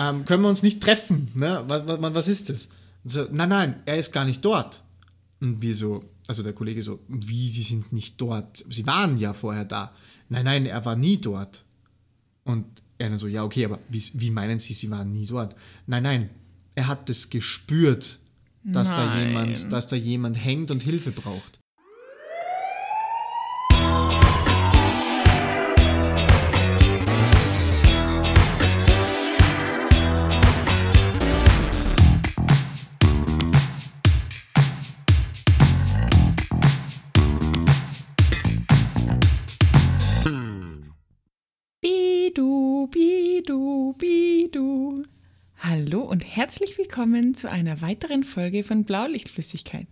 ähm, können wir uns nicht treffen? Ne? Was, was, was ist das? Und so, nein, nein, er ist gar nicht dort. Und wir so, also der Kollege so, wie, Sie sind nicht dort? Sie waren ja vorher da. Nein, nein, er war nie dort. Und er dann so, ja, okay, aber wie, wie meinen Sie, Sie waren nie dort? Nein, nein, er hat das gespürt, dass da jemand, dass da jemand hängt und Hilfe braucht. Herzlich willkommen zu einer weiteren Folge von Blaulichtflüssigkeit.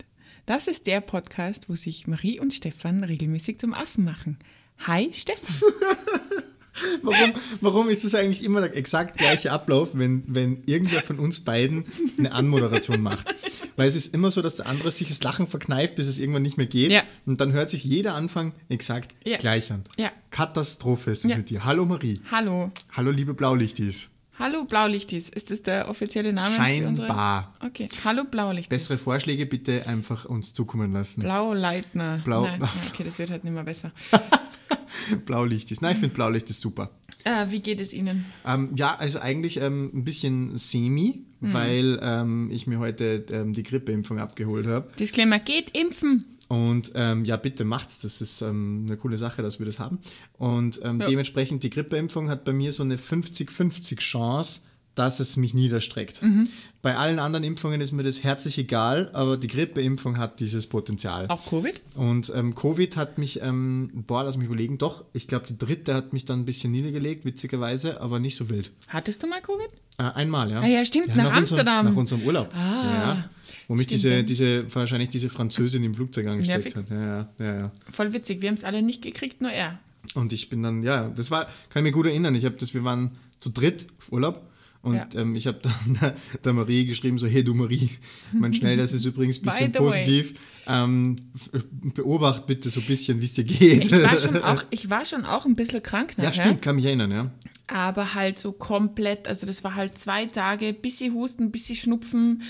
Das ist der Podcast, wo sich Marie und Stefan regelmäßig zum Affen machen. Hi Stefan. Warum, warum ist das eigentlich immer der exakt gleiche Ablauf, wenn, wenn irgendwer von uns beiden eine Anmoderation macht? Weil es ist immer so, dass der andere sich das Lachen verkneift, bis es irgendwann nicht mehr geht. Ja. Und dann hört sich jeder Anfang exakt Ja. gleich an. Ja. Katastrophe ist es mit dir. Hallo Marie. Hallo. Hallo liebe Blaulichtis. Hallo Blaulichtis. Ist das der offizielle Name? Scheinbar. Okay. Hallo Blaulichtis. Bessere Vorschläge bitte einfach uns zukommen lassen. Blauleitner. Blau- Nein, nein, okay, das wird halt nicht mehr besser. Blaulichtis. Nein, ich finde Blaulicht ist super. Äh, wie geht es Ihnen? Ähm, ja, also eigentlich ähm, ein bisschen semi, Mhm. weil ähm, ich mir heute ähm, die Grippeimpfung abgeholt habe. Disclaimer, geht impfen. Und ähm, ja, bitte macht's. Das ist ähm, eine coole Sache, dass wir das haben. Und ähm, dementsprechend, die Grippeimpfung hat bei mir so eine 50-50 Chance, dass es mich niederstreckt. Mhm. Bei allen anderen Impfungen ist mir das herzlich egal, aber die Grippeimpfung hat dieses Potenzial. Auch Covid? Und ähm, Covid hat mich, ähm, boah, lass mich überlegen, doch, ich glaube, die dritte hat mich dann ein bisschen niedergelegt, witzigerweise, aber nicht so wild. Hattest du mal Covid? Äh, einmal, ja. Ah ja, stimmt, nach unserem, Amsterdam. Ah, nach unserem Urlaub. ja, ja. Womit stimmt, diese, ja. diese, wahrscheinlich diese Französin im Flugzeug angesteckt hat. Ja, ja, ja, ja. Voll witzig. Wir haben es alle nicht gekriegt, nur er. Und ich bin dann, ja, das war, kann ich mir gut erinnern. Ich habe das, wir waren zu dritt auf Urlaub. Und Ja. ähm, ich habe dann der, Marie geschrieben, so, hey du Marie, mein Schnelltest ist übrigens ein bisschen positiv. Ähm, f- beobacht bitte so ein bisschen, wie es dir geht. Ich war schon auch, ich war schon auch ein bisschen krank ja, nachher. stimmt, kann mich erinnern, ja. Aber halt so komplett, also das war halt zwei Tage, bisschen Husten, bisschen Schnupfen,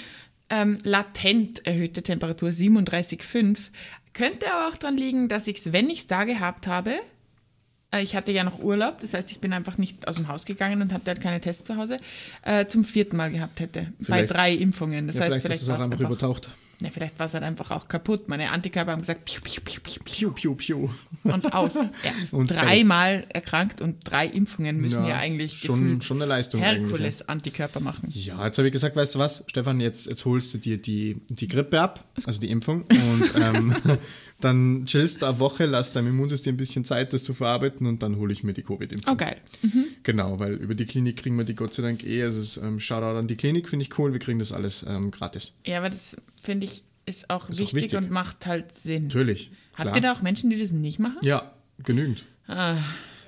ähm, latent erhöhte Temperatur 37,5. Könnte aber auch dran liegen, dass ich es, wenn ich es da gehabt habe, äh, ich hatte ja noch Urlaub, das heißt, ich bin einfach nicht aus dem Haus gegangen und hatte halt keine Tests zu Hause, äh, zum vierten Mal gehabt hätte. Vielleicht- bei drei Impfungen. Das ja heißt, vielleicht, vielleicht, ist es auch einfach, übertaucht. Ne, vielleicht war es halt einfach auch kaputt. Meine Antikörper haben gesagt, piu, piu, piu, piu, piu, Piu, piu, und aus. Ja, Und dreimal erkrankt und drei Impfungen müssen ja, Ja, eigentlich schon- schon eine Leistung Herkules-Antikörper machen. Ja, jetzt habe ich gesagt, weißt du was, Stefan, jetzt, jetzt holst du dir die, die Grippe ab, also die Impfung, und ähm, dann chillst du eine Woche, lass deinem Immunsystem ein bisschen Zeit, das zu verarbeiten, und dann hole ich mir die Covid-Impfung. Oh, geil. Genau, weil über die Klinik kriegen wir die Gott sei Dank eh. Also es, ähm, Shoutout an die Klinik, finde ich cool, wir kriegen das alles ähm, gratis. Ja, aber das finde ich ist auch, Ist auch wichtig, wichtig. und macht halt Sinn. Natürlich. Habt klar. ihr da auch Menschen, die das nicht machen? Ja, genügend. Ah.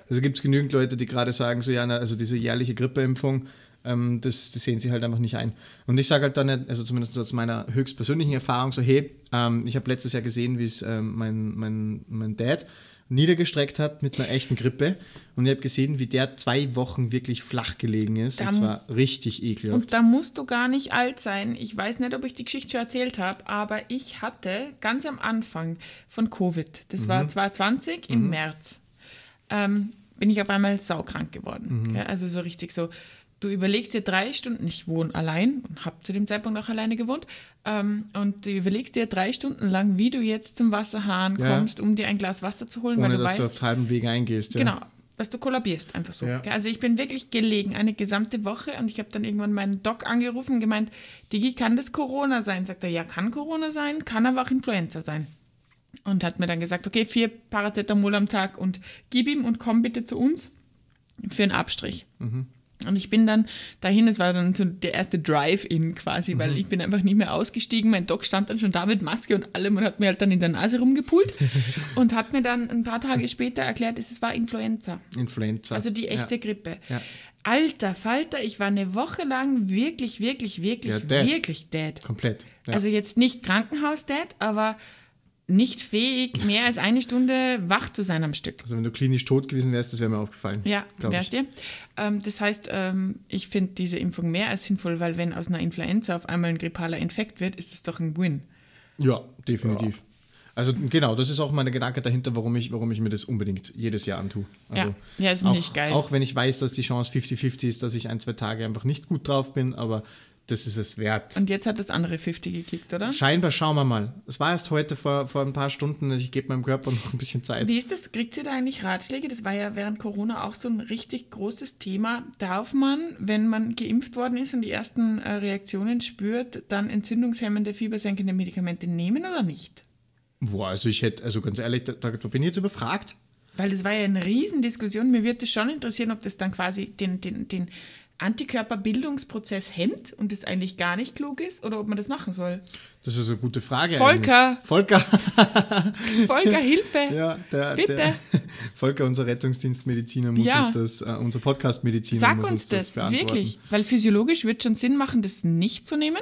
Also gibt es genügend Leute, die gerade sagen, so ja, na, also diese jährliche Grippeimpfung, ähm, das, das sehen sie halt einfach nicht ein. Und ich sage halt dann, nicht, also zumindest aus meiner höchstpersönlichen Erfahrung, so hey, ähm, ich habe letztes Jahr gesehen, wie es ähm, mein, mein, mein Dad niedergestreckt hat mit einer echten Grippe und ich habe gesehen, wie der zwei Wochen wirklich flach gelegen ist. Da und zwar richtig ekelhaft. Und da musst du gar nicht alt sein. Ich weiß nicht, ob ich die Geschichte schon erzählt habe, aber ich hatte ganz am Anfang von Covid, das Mhm. war 2020 im März, ähm, bin ich auf einmal saukrank geworden. Mhm. Ja, also so richtig so, du überlegst dir drei Stunden, ich wohne allein und habe zu dem Zeitpunkt auch alleine gewohnt, ähm, und du überlegst dir drei Stunden lang, wie du jetzt zum Wasserhahn Ja. kommst, um dir ein Glas Wasser zu holen, Ohne weil du dass weißt, du auf halbem Weg eingehst. Ja. Genau, dass du kollabierst, einfach so. Ja. Also ich bin wirklich gelegen, eine gesamte Woche und ich habe dann irgendwann meinen Doc angerufen und gemeint, Digi, kann das Corona sein? Sagt er, ja, kann Corona sein, kann aber auch Influenza sein. Und hat mir dann gesagt, okay, vier Paracetamol am Tag und gib ihm und komm bitte zu uns für einen Abstrich. Und ich bin dann dahin, es war dann so der erste Drive-In quasi, weil ich bin einfach nicht mehr ausgestiegen. Mein Doc stand dann schon da mit Maske und allem und hat mir halt dann in der Nase rumgepult und hat mir dann ein paar Tage später erklärt, es war Influenza. Influenza. Also die echte ja. Grippe. Ja. Alter Falter, ich war eine Woche lang wirklich, wirklich, wirklich, Ja, dead. wirklich dead. Komplett. Also jetzt nicht Krankenhaus dead, aber nicht fähig, mehr als eine Stunde wach zu sein am Stück. Also wenn du klinisch tot gewesen wärst, das wäre mir aufgefallen. Ja, wärst dir. Ähm, das heißt, ähm, ich finde diese Impfung mehr als sinnvoll, weil wenn aus einer Influenza auf einmal ein grippaler Infekt wird, ist es doch ein Win. Ja, definitiv. Also genau, das ist auch meine Gedanke dahinter, warum ich, warum ich mir das unbedingt jedes Jahr antue. Also Ja. Ja, ist auch, nicht geil. Auch wenn ich weiß, dass die Chance 50-50 ist, dass ich ein, zwei Tage einfach nicht gut drauf bin, aber das ist es wert. Und jetzt hat das andere 50 gekickt, oder? Scheinbar schauen wir mal. Es war erst heute vor, vor ein paar Stunden, ich gebe meinem Körper noch ein bisschen Zeit. Wie ist das? Kriegt ihr da eigentlich Ratschläge? Das war ja während Corona auch so ein richtig großes Thema. Darf man, wenn man geimpft worden ist und die ersten äh, Reaktionen spürt, dann entzündungshemmende, fiebersenkende Medikamente nehmen oder nicht? Boah, also ich hätte, also ganz ehrlich, da, da bin ich jetzt überfragt. Weil das war ja eine Riesendiskussion. Mir würde es schon interessieren, ob das dann quasi den, den, den Antikörperbildungsprozess hemmt und es eigentlich gar nicht klug ist oder ob man das machen soll. Das ist eine gute Frage. Volker! eigentlich. Volker! Volker, Hilfe! Ja, der, Bitte. der Volker, unser Rettungsdienstmediziner, muss Ja. uns das, äh, unser Podcast-Mediziner Sag muss uns das, beantworten. wirklich. Weil physiologisch wird schon Sinn machen, das nicht zu nehmen,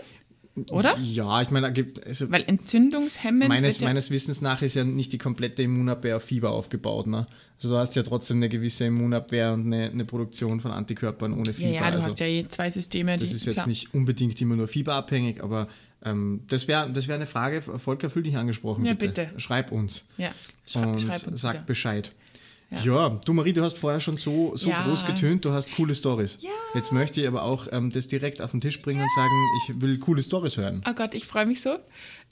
oder? Ja, ich meine, da gibt- also Weil entzündungshemmend meines, ja, meines Wissens nach ist ja nicht die komplette Immunabwehr auf Fieber aufgebaut. Ne? Also du hast ja trotzdem eine gewisse Immunabwehr und eine, eine Produktion von Antikörpern ohne ja, Fieber. ja, du also hast ja eh zwei Systeme. Das ist jetzt klar. nicht unbedingt immer nur fieberabhängig, aber ähm, das wäre das wär eine Frage. Volker, fühl dich angesprochen. Ja, bitte. bitte. Schreib uns. Ja, schrei und schreib uns sag wieder. Bescheid. Ja. du Marie, du hast vorher schon so, so Ja. groß getönt, du hast coole Stories. Ja. Jetzt möchte ich aber auch ähm, das direkt auf den Tisch bringen und sagen, ich will coole Stories hören. Oh Gott, ich freue mich so.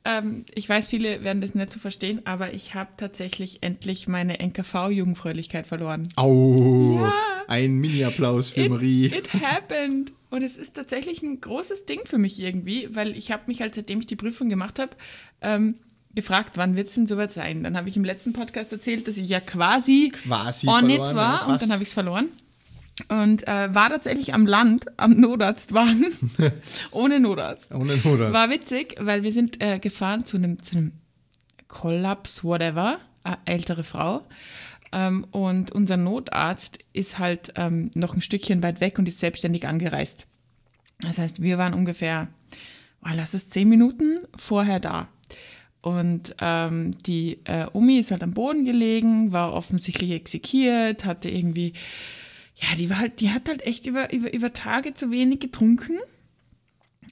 Ähm, ich weiß, viele werden das nicht so verstehen, aber ich habe tatsächlich endlich meine NKV-Jugendfröhlichkeit verloren. Au! Ja. Ein Mini-Applaus für It, Marie. it happened. Und es ist tatsächlich ein großes Ding für mich irgendwie, weil ich habe mich halt, seitdem ich die Prüfung gemacht habe, ähm, gefragt, wann wird es denn soweit sein? Dann habe ich im letzten Podcast erzählt, dass ich ja quasi Quasi on it verloren, war ja, und dann habe ich es verloren. Und äh, war tatsächlich am Land, am Notarztwagen, ohne Notarzt. Ohne Notarzt. War witzig, weil wir sind äh, gefahren zu einem, zu einem Kollaps, whatever, äh, ältere Frau. Ähm, und unser Notarzt ist halt ähm, noch ein Stückchen weit weg und ist selbstständig angereist. Das heißt, wir waren ungefähr, oh, lass es zehn Minuten vorher da. Und ähm, die äh, Omi ist halt am Boden gelegen, war offensichtlich exekiert, hatte irgendwie, ja, die war halt, die hat halt echt über, über, über Tage zu wenig getrunken.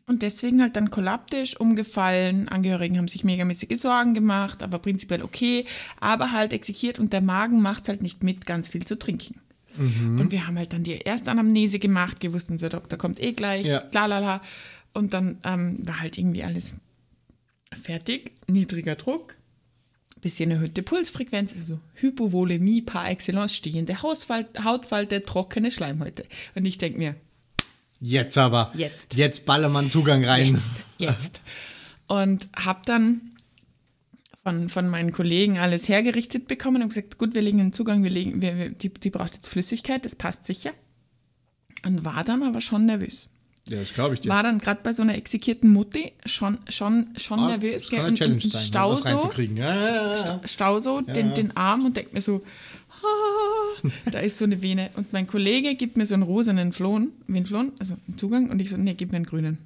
Und deswegen halt dann kollaptisch umgefallen. Angehörigen haben sich megamäßige Sorgen gemacht, aber prinzipiell okay. Aber halt exekiert und der Magen macht es halt nicht mit, ganz viel zu trinken. Und wir haben halt dann die Erstanamnese gemacht, gewusst, unser Doktor kommt eh gleich, Ja. lalala. Und dann ähm, war halt irgendwie alles fertig, niedriger Druck, bisschen erhöhte Pulsfrequenz, also Hypovolemie par excellence, stehende Hausfalt, Hautfalte, trockene Schleimhäute. Und ich denke mir, Jetzt aber. Jetzt. Jetzt Ballermann Zugang rein. jetzt, jetzt. Und habe dann von, von meinen Kollegen alles hergerichtet bekommen und gesagt, gut, wir legen den Zugang, wir legen, wir, wir, die, die braucht jetzt Flüssigkeit, das passt sicher. Und war dann aber schon nervös. Ja, das glaube ich dir. War dann gerade bei so einer exekierten Mutti schon, schon, schon Ah, nervös. das kann Challenge sein, Stau so, reinzukriegen. Ja, ja, ja. Stau so den, den Arm und denkt mir so, ah, da ist so eine Vene. Und mein Kollege gibt mir so einen rosanen Flohen, wie ein Flohen, also einen Zugang, und ich so, nee, gib mir einen grünen.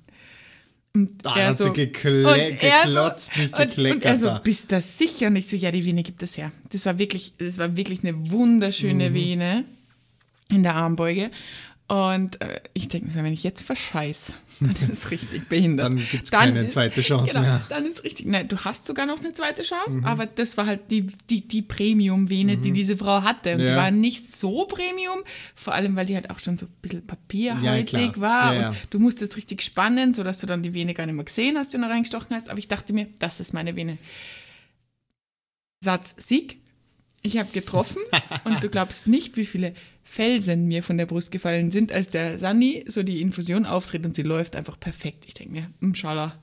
Und Da er hat sie so, gekle und er geklotzt, nicht und, und gekleckert. er so, da. bist du sicher? Und ich so, ja, die Vene gibt es her. Das war wirklich, das war wirklich eine wunderschöne Mhm. Vene in der Armbeuge. Und äh, ich denke mir so, wenn ich jetzt verscheiß, dann ist es richtig behindert. Dann gibt's keine zweite Chance genau, mehr. Dann ist richtig. Nein, du hast sogar noch eine zweite Chance, Mhm. aber das war halt die, die, die Premium-Vene, die diese Frau hatte. Und sie Ja. war nicht so Premium, vor allem, weil die halt auch schon so ein bisschen papierhaltig klar. war. Ja, ja. Und du musstest richtig spannen, sodass du dann die Vene gar nicht mehr gesehen hast, die du noch reingestochen hast. Aber ich dachte mir, das ist meine Vene. Satz Sieg. Ich habe getroffen und du glaubst nicht, wie viele Felsen mir von der Brust gefallen sind, als der Sani so die Infusion auftritt und sie läuft einfach perfekt. Ich denke mir, Mschala.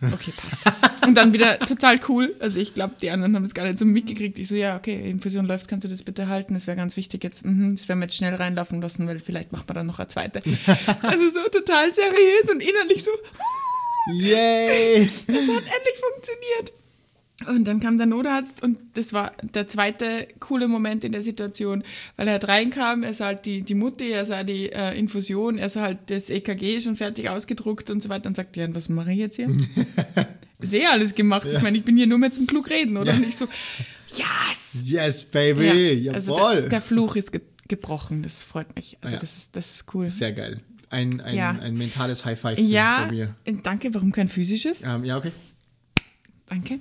Okay, passt. Und dann wieder total cool. Also ich glaube, die anderen haben es gar nicht so mitgekriegt. Ich so, ja, okay, Infusion läuft, kannst du das bitte halten? Das wäre ganz wichtig jetzt. Mhm, das werden wir jetzt schnell reinlaufen lassen, weil vielleicht macht man dann noch eine zweite. Also so total seriös und innerlich so, Yay! es hat endlich funktioniert. Und dann kam der Notarzt und das war der zweite coole Moment in der Situation, weil er halt reinkam, er sah halt die, die Mutti, er sah die äh, Infusion, er sah halt das EKG schon fertig ausgedruckt und so weiter und sagte, ja, und was mache ich jetzt hier? sehr alles gemacht. Ich meine, ich bin hier nur mehr zum klug reden, oder? Nicht so, yes! Yes, baby, Ja, also jawohl. der, der Fluch ist ge gebrochen, das freut mich. Also Ja. das, ist, das ist cool. Sehr geil. Ein, ein, Ja. ein mentales High Five ja, von mir. äh, danke, warum kein physisches? Ähm, ja, okay. Danke.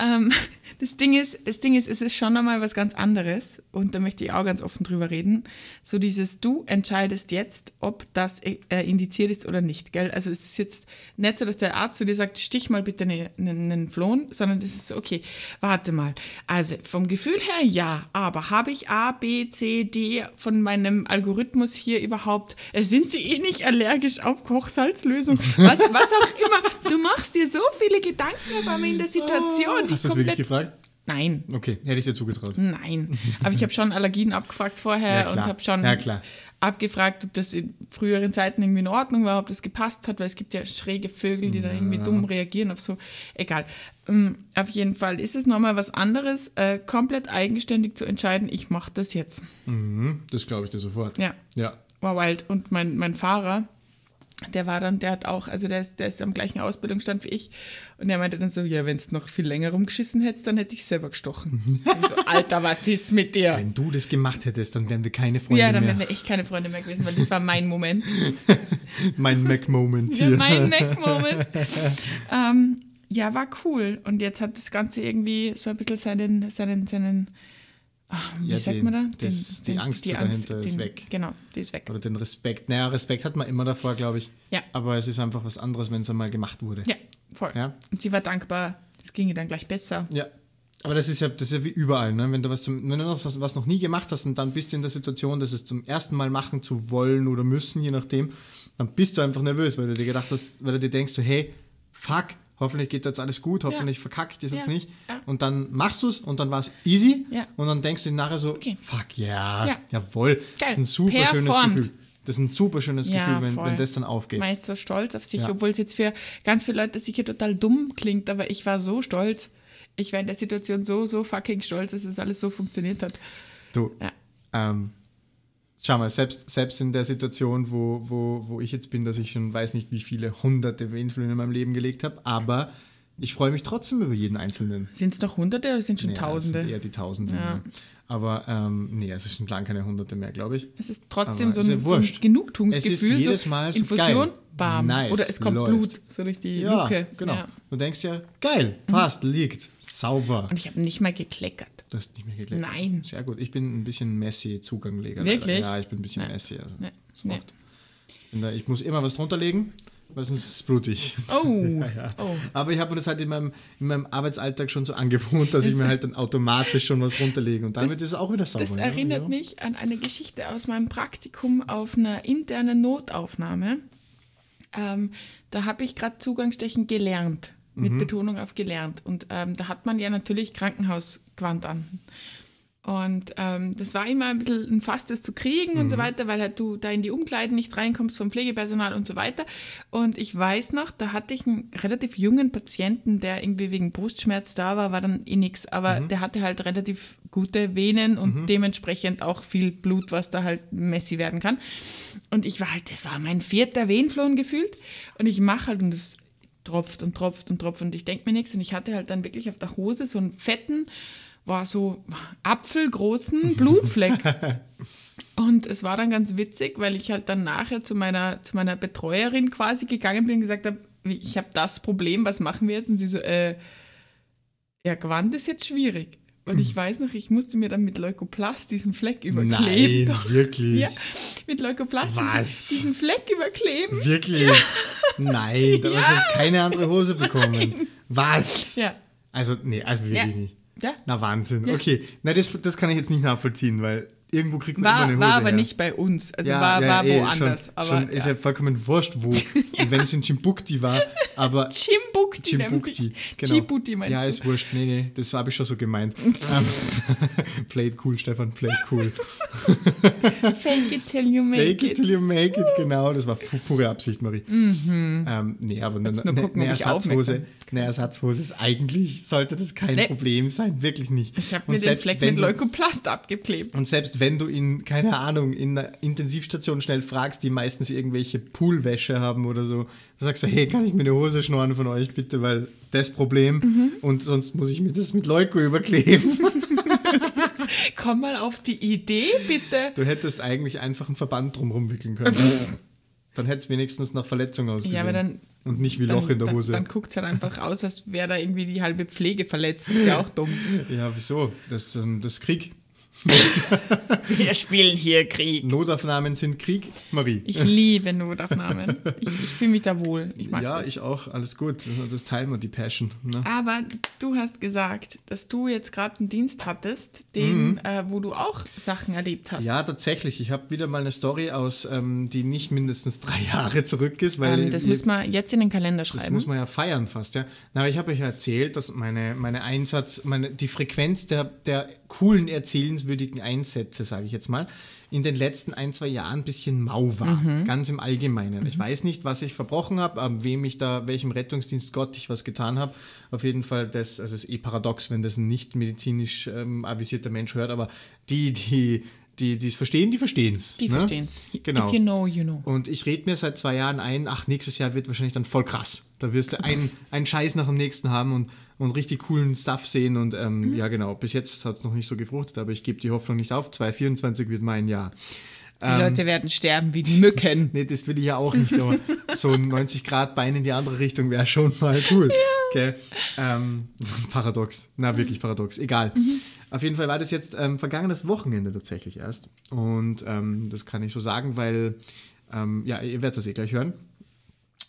Ähm, das Ding ist, das Ding ist, es ist schon einmal was ganz anderes und da möchte ich auch ganz offen drüber reden. So dieses, du entscheidest jetzt, ob das äh, indiziert ist oder nicht, gell? Also es ist jetzt nicht so, dass der Arzt zu dir sagt, stich mal bitte einen ne, ne Flohen, sondern es ist so, okay, warte mal. Also vom Gefühl her ja, aber habe ich A, B, C, D von meinem Algorithmus hier überhaupt, äh, sind sie eh nicht allergisch auf Kochsalzlösung? Was, was auch immer. Du machst dir so viele Gedanken einmal in der Situation. die Hast du das wirklich komplett- gefragt? Nein. Okay, hätte ich dir zugetraut. Nein, aber ich habe schon Allergien abgefragt vorher Ja, und habe schon Ja, abgefragt, ob das in früheren Zeiten irgendwie in Ordnung war, ob das gepasst hat, weil es gibt ja schräge Vögel, die da irgendwie dumm reagieren auf so. Egal. Ähm, auf jeden Fall ist es nochmal was anderes, äh, komplett eigenständig zu entscheiden, ich mache das jetzt. Mhm, das glaube ich dir sofort. Ja, Ja. war wild. Und mein, mein Fahrer, der war dann, der hat auch, also der ist, der ist am gleichen Ausbildungsstand wie ich. Und der meinte dann so, ja, wenn es noch viel länger rumgeschissen hättest, dann hätte ich selber gestochen. Und so, Alter, was ist mit dir? Wenn du das gemacht hättest, dann wären wir keine Freunde Ja, dann mehr. wären wir echt keine Freunde mehr gewesen, weil das war mein Moment. mein Mac-Moment Ja, hier. mein Mac-Moment. ähm, ja, war cool. Und jetzt hat das Ganze irgendwie so ein bisschen seinen, seinen, seinen, ah, wie Ja, sagt den- man da? das- die Angst dahinter ist den, weg. Genau, die ist weg. Oder den Respekt. Naja, Respekt hat man immer davor, glaube ich. Ja. Aber es ist einfach was anderes, wenn es einmal gemacht wurde. Ja, voll. Ja. Und sie war dankbar, es ginge dann gleich besser. Ja. Aber das ist ja, das ist ja wie überall, ne? Wenn du was, zum, wenn du noch was, was noch nie gemacht hast und dann bist du in der Situation, das es zum ersten Mal machen zu wollen oder müssen, je nachdem, dann bist du einfach nervös, weil du dir gedacht hast, weil du dir denkst, so, hey, fuck, hoffentlich geht jetzt alles gut, hoffentlich verkackt das jetzt Ja. nicht. Ja. Und dann machst du es und dann war es easy Ja. und dann denkst du nachher so, Okay. fuck, ja, Ja. jawohl, das ist ein super schönes Performt. Gefühl. Das ist ein super schönes Ja, Gefühl, wenn, wenn das dann aufgeht. Man ist so stolz auf sich, Ja. obwohl es jetzt für ganz viele Leute sicher total dumm klingt, aber ich war so stolz. Ich war in der Situation so, so fucking stolz, dass es alles so funktioniert hat. Du, Ja. ähm, schau mal, selbst, selbst in der Situation, wo, wo, wo ich jetzt bin, dass ich schon weiß nicht, wie viele hunderte Wehenflöhen in meinem Leben gelegt habe, aber ich freue mich trotzdem über jeden einzelnen. Sind es noch Hunderte oder sind schon Ja, es Tausende? sind eher die Tausende. Ja. Ja. Aber ähm, nee, es ist schon lang keine Hunderte mehr, glaube ich. Es ist trotzdem so ist ja ein, so ein. Genugtuungsgefühl. Es ist jedes Mal so Infusion, geil. bam. Nice, Oder es kommt läuft. Blut so durch die Ja, Luke. genau. Ja. Mhm. Du denkst ja, geil, passt, liegt, sauber. Und ich habe nicht mal gekleckert. Du hast nicht mehr geklebt. Nein. Sehr gut. Ich bin ein bisschen Messi-Zugangleger. Wirklich? Ja, ich bin ein bisschen Nee. Messi. Also Nee. so Nee. oft. Da, ich muss immer was drunter legen, weil sonst ist es blutig. Oh. Ja. oh. Aber ich habe mir das halt in meinem, in meinem Arbeitsalltag schon so angewohnt, dass ich mir halt dann automatisch schon was drunter lege. Und damit Das- ist es auch wieder sauber. Das ja, erinnert ja. mich an eine Geschichte aus meinem Praktikum auf einer internen Notaufnahme. Ähm, da habe ich gerade Zugangsstechen gelernt, mit Mhm. Betonung auf gelernt. Und ähm, da hat man ja natürlich Krankenhausquant an. Und ähm, das war immer ein bisschen ein Fass, das zu kriegen und so weiter, weil halt du da in die Umkleiden nicht reinkommst vom Pflegepersonal und so weiter. Und ich weiß noch, da hatte ich einen relativ jungen Patienten, der irgendwie wegen Brustschmerz da war, war dann eh nix, aber der hatte halt relativ gute Venen und dementsprechend auch viel Blut, was da halt messy werden kann. Und ich war halt, das war mein vierter Venenflohen gefühlt. Und ich mache halt und es tropft und tropft und tropft und ich denke mir nichts. Und ich hatte halt dann wirklich auf der Hose so einen fetten, war so apfelgroßen Blutfleck. Und es war dann ganz witzig, weil ich halt dann nachher zu meiner, zu meiner Betreuerin quasi gegangen bin und gesagt habe, ich habe das Problem, was machen wir jetzt? Und sie so, äh, ja, Gewand ist jetzt schwierig. Und ich weiß noch, ich musste mir dann mit Leukoplast diesen Fleck überkleben. Nein, wirklich. Ja, mit Leukoplast Was? diesen, diesen Fleck überkleben. Wirklich? Nein, da hast du jetzt keine andere Hose bekommen. Was? Ja. Also, nee, also wirklich Ja. nicht. Ja. Na, Wahnsinn. Ja. Okay. Na, das, das kann ich jetzt nicht nachvollziehen, weil irgendwo kriegt man immer War, eine Hose war aber her. nicht bei uns. Also war, war eh, woanders. Schon, aber schon ist ja vollkommen wurscht, wo. Und wenn es in Chimbukti war, aber. Chimbukti, Chimbukti, genau. Djibouti meinst ja, du? ist wurscht. Nee, nee, das habe ich schon so gemeint. ähm, played cool, Stefan, played cool. Fake it till you make Fake it it. till you make it, genau. Das war pu- pure Absicht, Marie. Ähm, nee, aber eine, eine, gucken, ich Ersatzhose, eine Ersatzhose ist eigentlich, sollte das kein Nee. Problem sein, wirklich nicht. Ich habe mir den Fleck wenn mit Leukoplast abgeklebt. Und selbst wenn du in, keine Ahnung, in einer Intensivstation schnell fragst, die meistens irgendwelche Poolwäsche haben oder so, dann sagst du, hey, kann ich mir eine Hose schnorren von euch bitte, weil das Problem und sonst muss ich mir das mit Leuko überkleben. Komm mal auf die Idee, bitte. Du hättest eigentlich einfach einen Verband drumherum wickeln können. dann hätte es wenigstens nach Verletzung ausgesehen. Ja, aber dann. und nicht wie Dann, Loch in der Hose. Dann, dann guckt es halt einfach aus, als wäre da irgendwie die halbe Pflege verletzt. Ist ja auch dumm. ja, wieso? Das, ähm, das ist Krieg. Wir spielen hier Krieg. Notaufnahmen sind Krieg, Marie. Ich liebe Notaufnahmen. Ich, ich fühle mich da wohl. Ich mag ja, das. ich auch. Alles gut. Das teilen wir, die Passion. Ne? Aber du hast gesagt, dass du jetzt gerade einen Dienst hattest, den, Mhm. äh, wo du auch Sachen erlebt hast. Ja, tatsächlich. Ich habe wieder mal eine Story aus, ähm, die nicht mindestens drei Jahre zurück ist, weil ähm, das ihr- müssen wir jetzt in den Kalender Das schreiben. muss man ja feiern fast, ja. Na, aber ich habe euch ja erzählt, dass meine, meine Einsatz, meine, die Frequenz der, der coolen, erzählenswürdigen Einsätze, sage ich jetzt mal, in den letzten ein, zwei Jahren ein bisschen mau war. Mhm. Ganz im Allgemeinen. Ich weiß nicht, was ich verbrochen habe, an wem ich da, welchem Rettungsdienst Gott ich was getan habe. Auf jeden Fall, das, also es ist eh paradox, wenn das ein nicht medizinisch ähm, avisierter Mensch hört, aber die, die, die, die es verstehen, die verstehen es. die ne? verstehen es. Genau. If you know, you know. Und ich rede mir seit zwei Jahren ein, ach, nächstes Jahr wird wahrscheinlich dann voll krass. Da wirst du einen, einen Scheiß nach dem nächsten haben und, und richtig coolen Stuff sehen. Und ähm, Mhm. ja, genau, bis jetzt hat es noch nicht so gefruchtet, aber ich gebe die Hoffnung nicht auf. 2024 wird mein Jahr. Die Leute werden sterben wie die Mücken. Nee, das will ich ja auch nicht, aber so ein 90 Grad Bein in die andere Richtung wäre schon mal cool. Okay. Ähm, paradox. Na, wirklich paradox. Egal. Auf jeden Fall war das jetzt ähm, vergangenes Wochenende tatsächlich erst. Und ähm, das kann ich so sagen, weil, ähm, ja, ihr werdet das eh gleich hören.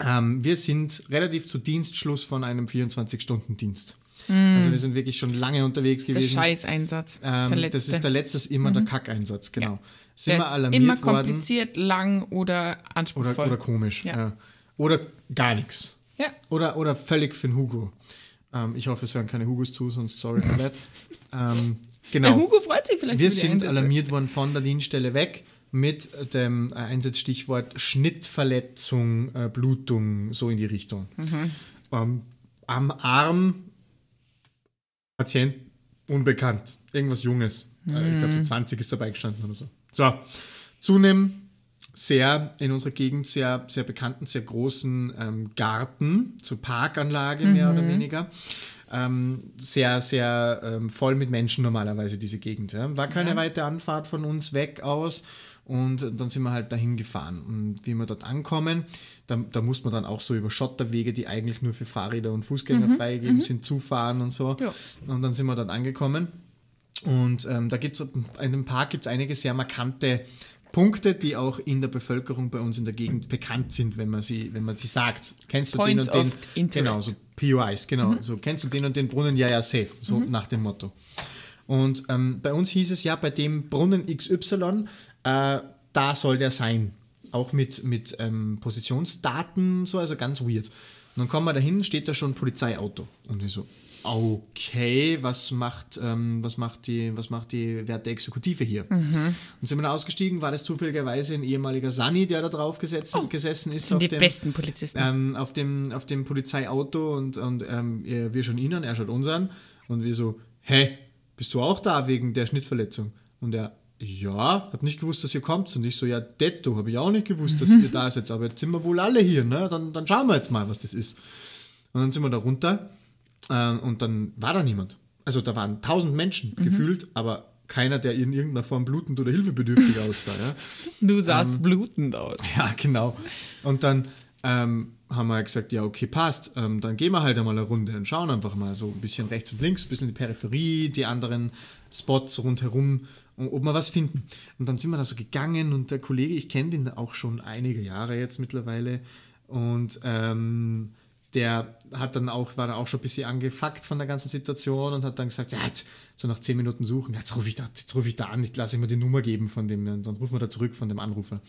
Ähm, wir sind relativ zu Dienstschluss von einem 24-Stunden-Dienst. Also wir sind wirklich schon lange unterwegs Der gewesen. Scheißeinsatz. Ähm, der das. Mhm. ist der letzte, ist immer der Kackeinsatz, genau. Sind Der wir alarmiert immer worden. kompliziert, lang oder Oder, anspruchsvoll. oder komisch. Ja. Ja. Oder gar nichts. ja. Oder, oder völlig für den Hugo. Ähm, ich hoffe, es hören keine Hugos zu, sonst sorry for that. ähm, genau. Der Hugo freut sich vielleicht Wir sind alarmiert worden von der Dienststelle weg mit dem äh, Einsatzstichwort Schnittverletzung, äh, Blutung, so in die Richtung. Mhm. Ähm, am Arm Patient unbekannt, irgendwas Junges. Äh, ich glaube, Mhm. so 20 ist dabei gestanden oder so. So, zunehmend sehr in unserer Gegend sehr, sehr bekannten, sehr großen ähm, Garten, zur Parkanlage mehr oder weniger. Ähm, sehr, sehr ähm, voll mit Menschen normalerweise, diese Gegend. Ja. War keine weite Anfahrt von uns weg aus. Und dann sind wir halt dahin gefahren. Und wie wir dort ankommen, da, da muss man dann auch so über Schotterwege, die eigentlich nur für Fahrräder und Fußgänger freigegeben sind, zufahren und so. Ja. Und dann sind wir dort angekommen. Und ähm, da gibt es in dem Park gibt's einige sehr markante Punkte, die auch in der Bevölkerung bei uns in der Gegend bekannt sind, wenn man sie, wenn man sie sagt. Kennst du Points den und den? Interest. Genau, so POIs, genau. So kennst du den und den Brunnen? Ja, ja, safe. So nach dem Motto. Und ähm, bei uns hieß es ja, bei dem Brunnen XY, äh, da soll der sein. Auch mit, mit ähm, Positionsdaten, so, also ganz weird. Und dann kommen wir dahin, steht da schon ein Polizeiauto. Und wir so, okay, was macht, ähm, was macht, die, was macht die werte Exekutive hier? Und sind wir da ausgestiegen, war das zufälligerweise ein ehemaliger Sani, der da drauf gesetzt, gesessen ist. sind auf die dem, besten Polizisten. ähm, auf, dem, auf dem Polizeiauto und, und ähm, er- wir schauen ihn an, er schaut uns an und wir so, hä, bist du auch da wegen der Schnittverletzung? Und er, ja, hab nicht gewusst, dass ihr kommt. Und ich so, ja, detto, habe ich auch nicht gewusst, dass ihr da seid, aber jetzt sind wir wohl alle hier, ne? Dann, dann schauen wir jetzt mal, was das ist. Und dann sind wir da runter äh, und dann war da niemand. Also da waren tausend Menschen gefühlt, aber keiner, der in irgendeiner Form blutend oder hilfebedürftig aussah. Ja? du sahst blutend aus. Ja, genau. Und dann ähm, haben wir gesagt, ja, okay, passt. Ähm, dann gehen wir halt einmal eine Runde und schauen einfach mal so ein bisschen rechts und links, ein bisschen die Peripherie, die anderen Spots rundherum, um- ob wir was finden. Und dann sind wir da so gegangen und der Kollege, ich kenne den auch schon einige Jahre jetzt mittlerweile und ähm, der hat dann auch, war dann auch schon ein bisschen angefuckt von der ganzen Situation und hat dann gesagt, ja, jetzt, so nach zehn Minuten suchen, jetzt rufe ich, da- ruf ich da an, ich lasse mir die Nummer geben von dem, und dann rufen wir da zurück von dem Anrufer.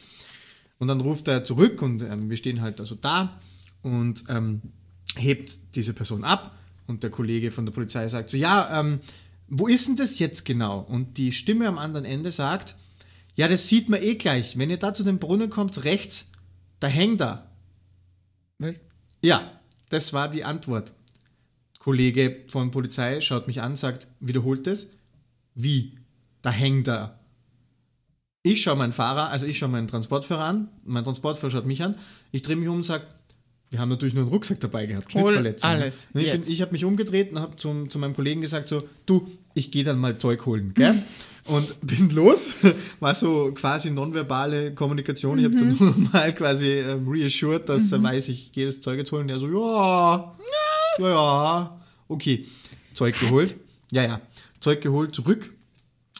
Und dann ruft er zurück und ähm, wir stehen halt also da und ähm, hebt diese Person ab und der Kollege von der Polizei sagt so, ja, ähm, wo ist denn das jetzt genau? Und die Stimme am anderen Ende sagt, ja, das sieht man eh gleich. Wenn ihr da zu dem Brunnen kommt, rechts, da hängt er. Was? Ja, das war die Antwort. Kollege von Polizei schaut mich an, sagt, wiederholt es. Wie? Da hängt er. Ich schaue meinen Fahrer, also ich schaue meinen Transportführer an, mein Transportführer schaut mich an, ich drehe mich um und sage, Wir haben natürlich nur einen Rucksack dabei gehabt, Schnittverletzung. ne? alles, Und Ich, bin, ich habe mich umgedreht und habe zu, zu meinem Kollegen gesagt so, du, ich gehe dann mal Zeug holen, gell? Und bin los, war so quasi nonverbale Kommunikation. Ich habe dann nur noch mal quasi ähm, reassured, dass er weiß, ich gehe das Zeug jetzt holen. Der so, ja, ja, ja, okay. Zeug geholt. Ja, ja. Zeug geholt, zurück.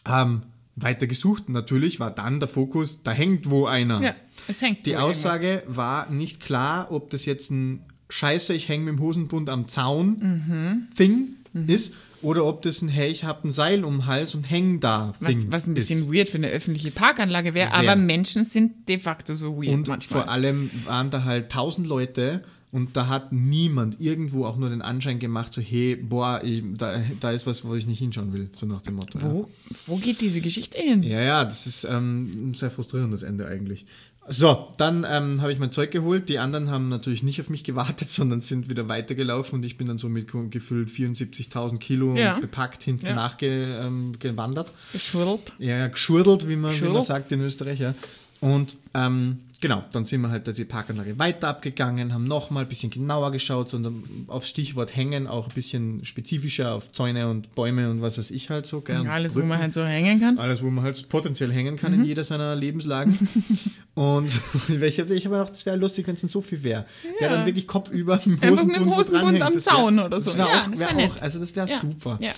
Ähm, weiter gesucht. Natürlich war dann der Fokus, da hängt wo einer. Ja, es hängt. Die wohl irgendwas. Aussage war nicht klar, ob das jetzt ein Scheiße, ich hänge mit dem Hosenbund am Zaun Mhm. Thing ist oder ob das ein Hey, ich habe ein Seil um den Hals und häng da Thing Was, was ein bisschen ist. weird für eine öffentliche Parkanlage wäre, aber Menschen sind de facto so weird Und manchmal. vor allem waren da halt tausend Leute und da hat niemand irgendwo auch nur den Anschein gemacht, so hey, boah, ich, da, da ist was, wo ich nicht hinschauen will, so nach dem Motto. Ja. wo, wo geht diese Geschichte hin? Ja, ja, das ist ähm, ein sehr frustrierendes Ende eigentlich. So, dann ähm, habe ich mein Zeug geholt. Die anderen haben natürlich nicht auf mich gewartet, sondern sind wieder weitergelaufen und ich bin dann so mit gefühlt 74.000 Kilo Ja. bepackt hinten Ja. nachgewandert. Ähm, gewandert. Geschwurbelt. ja, geschurdelt, wie man, wie man sagt in Österreich. Ja. Und ähm, genau, dann sind wir halt die Parkanlage weiter abgegangen, haben nochmal ein bisschen genauer geschaut, sondern aufs Stichwort hängen auch ein bisschen spezifischer auf Zäune und Bäume und was weiß ich halt so. Gell, und Alles, wo Brücken. man halt so hängen kann. Alles, wo man halt potenziell hängen kann Mhm. in jeder seiner Lebenslagen. und ich habe ich hab gedacht, das wäre lustig, wenn es denn so viel wäre. Der dann wirklich kopfüber mit dem Einfach mit dem Hosenbund, wo Hosenbund am Zaun oder so. Das wäre Ja, auch, das wär wär auch nett. also das wäre Ja. super. Ja.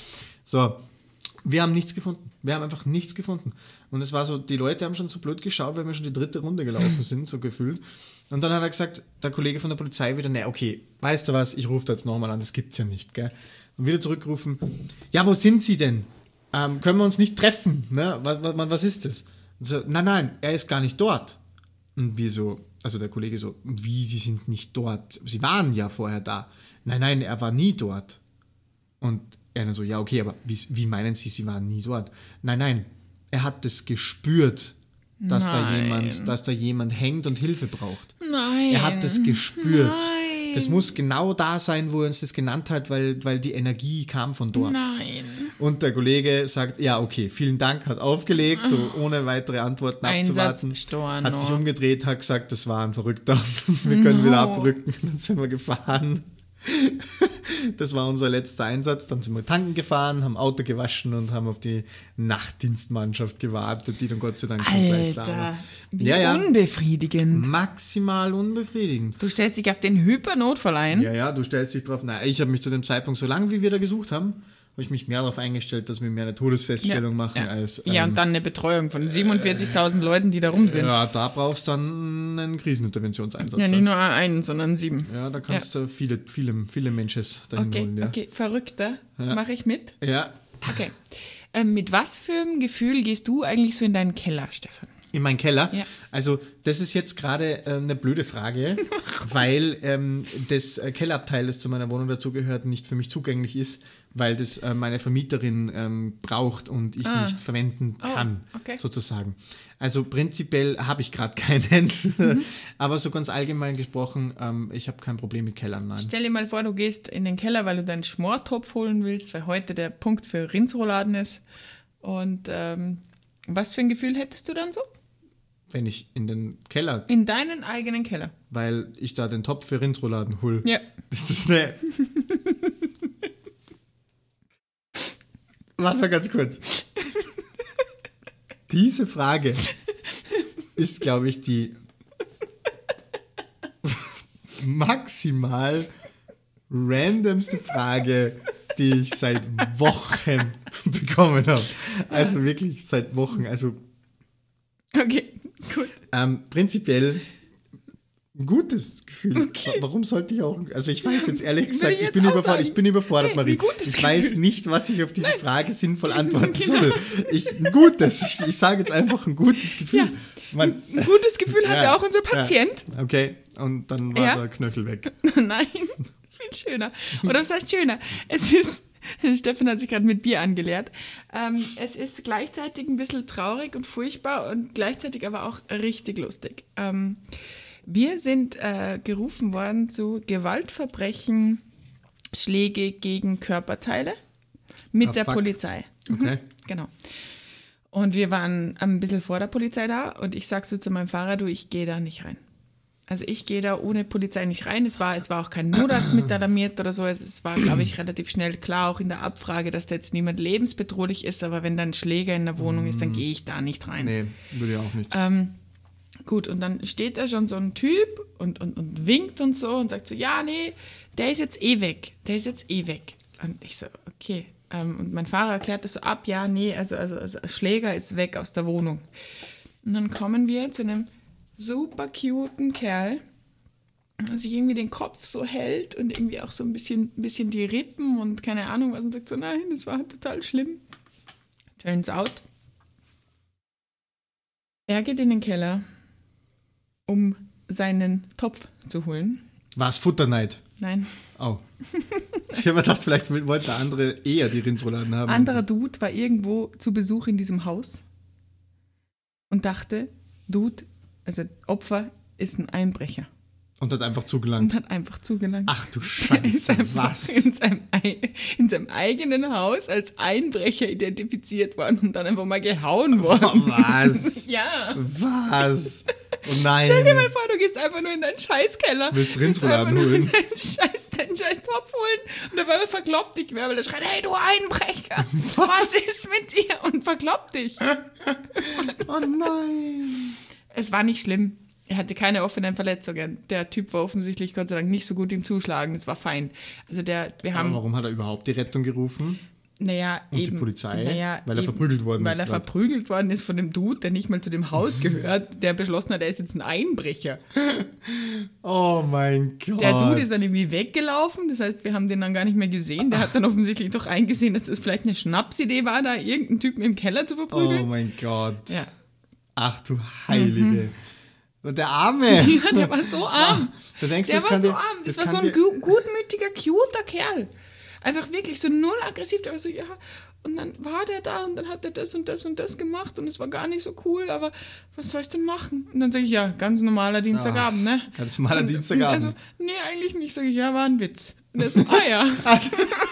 So, wir haben nichts gefunden. Wir haben einfach nichts gefunden. Und es war so, die Leute haben schon so blöd geschaut, weil wir schon die dritte Runde gelaufen sind, so gefühlt. Und dann hat er gesagt, der Kollege von der Polizei wieder, ne, okay, weißt du was, ich rufe da jetzt nochmal an, das gibt's ja nicht, gell? Und wieder zurückgerufen, ja, wo sind Sie denn? Ähm, können wir uns nicht treffen? Ne? Was, was, was ist das? Und so, nein, nein, er ist gar nicht dort. Und wir so, also der Kollege so, wie, Sie sind nicht dort? Sie waren ja vorher da. Nein, nein, er war nie dort. Und er dann so, ja, okay, aber wie, wie meinen Sie, Sie waren nie dort? Nein, nein, er hat das gespürt, dass da jemand, dass da jemand hängt und Hilfe braucht. Nein. Er hat das gespürt. Nein. Das muss genau da sein, wo er uns das genannt hat, weil, weil die Energie kam von dort. Nein. Und der Kollege sagt, ja, okay, vielen Dank, hat aufgelegt, so ohne weitere Antworten abzuwarten. Hat sich umgedreht, hat gesagt, das war ein Verrückter. Wir können wieder No. abrücken. Dann sind wir gefahren. Das war unser letzter Einsatz. Dann sind wir tanken gefahren, haben Auto gewaschen und haben auf die Nachtdienstmannschaft gewartet, die dann Gott sei Dank schon gleich da Alter, war. wie Ja, ja. unbefriedigend. Maximal unbefriedigend. Du stellst dich auf den Hypernotfall ein. Ja, ja, du stellst dich drauf. Nein, ich habe mich zu dem Zeitpunkt, so lange wie wir da gesucht haben, habe ich mich mehr darauf eingestellt, dass wir mehr eine Todesfeststellung machen ja. als. ja, ähm, und dann eine Betreuung von 47.000 Leuten, die da rum sind. Ja, Ja, da brauchst du dann einen Kriseninterventionseinsatz. nicht nur einen, sondern sieben. ja, da kannst du viele, viele, viele Menschen dahin Okay, holen. Ja. okay, verrückter. Mache ich mit? ja. Okay. Ähm, mit was für einem Gefühl gehst du eigentlich so in deinen Keller, Stefan? In meinen Keller. Ja. Also, das ist jetzt gerade äh, eine blöde Frage, weil ähm, das äh, Kellerabteil, das zu meiner Wohnung dazugehört, nicht für mich zugänglich ist, weil das äh, meine Vermieterin ähm, braucht und ich nicht verwenden Oh, kann, okay. sozusagen. Also prinzipiell habe ich gerade keinen, Mhm. aber so ganz allgemein gesprochen, ähm, ich habe kein Problem mit Kellern, nein. Stell dir mal vor, du gehst in den Keller, weil du deinen Schmortopf holen willst, weil heute der Punkt für Rindsrouladen ist. Und ähm, was für ein Gefühl hättest du dann so? Wenn ich in den Keller, In deinen eigenen Keller. weil ich da den Topf für Rindsrouladen hole. Ja. Das ist eine. Warte mal ganz kurz. Diese Frage ist, glaube ich, die maximal randomste Frage, die ich seit Wochen bekommen habe. Also wirklich seit Wochen. Also Okay, gut. ähm, prinzipiell ein gutes Gefühl. Wa- Warum sollte ich auch. Also ich weiß jetzt ehrlich gesagt, ich ich bin überfordert, ich bin überfordert, Marie. ein gutes Ich weiß Gefühl. nicht, was ich auf diese Frage sinnvoll antworten Genau. soll. Ich, ein gutes. Ich, ich sage jetzt einfach ein gutes Gefühl. Ja. Man, Ein gutes Gefühl hatte Ja, auch unser ja. Patient. okay, und dann war Ja. der Knöchel weg. Nein, viel schöner. Oder was heißt schöner? Es ist, Stefan hat sich gerade mit Bier angeleert. Ähm, es ist gleichzeitig ein bisschen traurig und furchtbar und gleichzeitig aber auch richtig lustig. Ähm, wir sind äh, gerufen worden zu Gewaltverbrechen, Schläge gegen Körperteile mit Ah, der fuck. Polizei. Okay. Genau. Und wir waren ein bisschen vor der Polizei da und ich sag so zu meinem Fahrer, du, ich gehe da nicht rein. Also ich gehe da ohne Polizei nicht rein. Es war, es war auch kein Notarzt mit alarmiert oder so. Also es war, glaube ich, relativ schnell klar, auch in der Abfrage, dass da jetzt niemand lebensbedrohlich ist. Aber wenn da ein Schläger in der Wohnung ist, dann gehe ich da nicht rein. Nee, würde ich auch nicht. Ähm, gut, und dann steht da schon so ein Typ und, und, und winkt und so und sagt so, ja, nee, der ist jetzt eh weg. Der ist jetzt eh weg. Und ich so, okay. Ähm, und mein Fahrer erklärt das so ab, ja, nee, also, also, also Schläger ist weg aus der Wohnung. Und dann kommen wir zu einem super cuten Kerl, der sich irgendwie den Kopf so hält und irgendwie auch so ein bisschen, bisschen die Rippen und keine Ahnung was und sagt so, nein, das war total schlimm. Turns out, er geht in den Keller, um seinen Topf zu holen. War es Futterneid? Nein, Oh. Ich habe mir gedacht, vielleicht wollte der andere eher die Rindsrouladen haben. anderer Dude war irgendwo zu Besuch in diesem Haus und dachte, Dude, also Opfer ist ein Einbrecher Und hat einfach zugelangt. und hat einfach zugelangt. Ach du Scheiße, was? In seinem, ei- in seinem eigenen Haus als Einbrecher identifiziert worden und dann einfach mal gehauen worden. Was? Ja. Was? Oh Stell dir mal nein. vor, du gehst einfach nur in deinen Scheißkeller. Willst Rindsrouladen holen? Deinen Scheiß, deinen scheiß Topf holen und auf einmal verkloppt dich wer, weil er schreit, hey du Einbrecher, was ist mit dir? Und verkloppt dich. Oh nein. Es war nicht schlimm. Er hatte keine offenen Verletzungen. Der Typ war offensichtlich Gott sei Dank nicht so gut im Zuschlagen. Es war fein. Also der, wir Aber haben, warum hat er überhaupt die Rettung gerufen? Naja, Und die eben. Polizei? Naja, Weil er eben, verprügelt worden weil ist er grad. verprügelt worden ist von dem Dude, der nicht mal zu dem Haus gehört, der beschlossen hat, er ist jetzt ein Einbrecher. Oh mein Gott. Der Dude ist dann irgendwie weggelaufen, das heißt, wir haben den dann gar nicht mehr gesehen. Der hat dann offensichtlich doch eingesehen, dass das vielleicht eine Schnapsidee war, da irgendeinen Typen im Keller zu Oh verprügeln. mein Gott. Ja. Ach du Heilige. Und der Arme. ja, der war so arm. Du denkst, Der das war so arm. Das, war kann so ein dir- gutmütiger, cuter Kerl. Einfach wirklich so null aggressiv. Der war so, ja. Und dann war der da und dann hat er das und das und das gemacht und es war gar nicht so cool, aber was soll ich denn machen? Und dann sage ich, ja, ganz normaler Dienstagabend, ne? Ganz normaler Und- Dienstagabend. Also, nee, eigentlich nicht. Sag ich, ja, war ein Witz. Und er so, ah ja.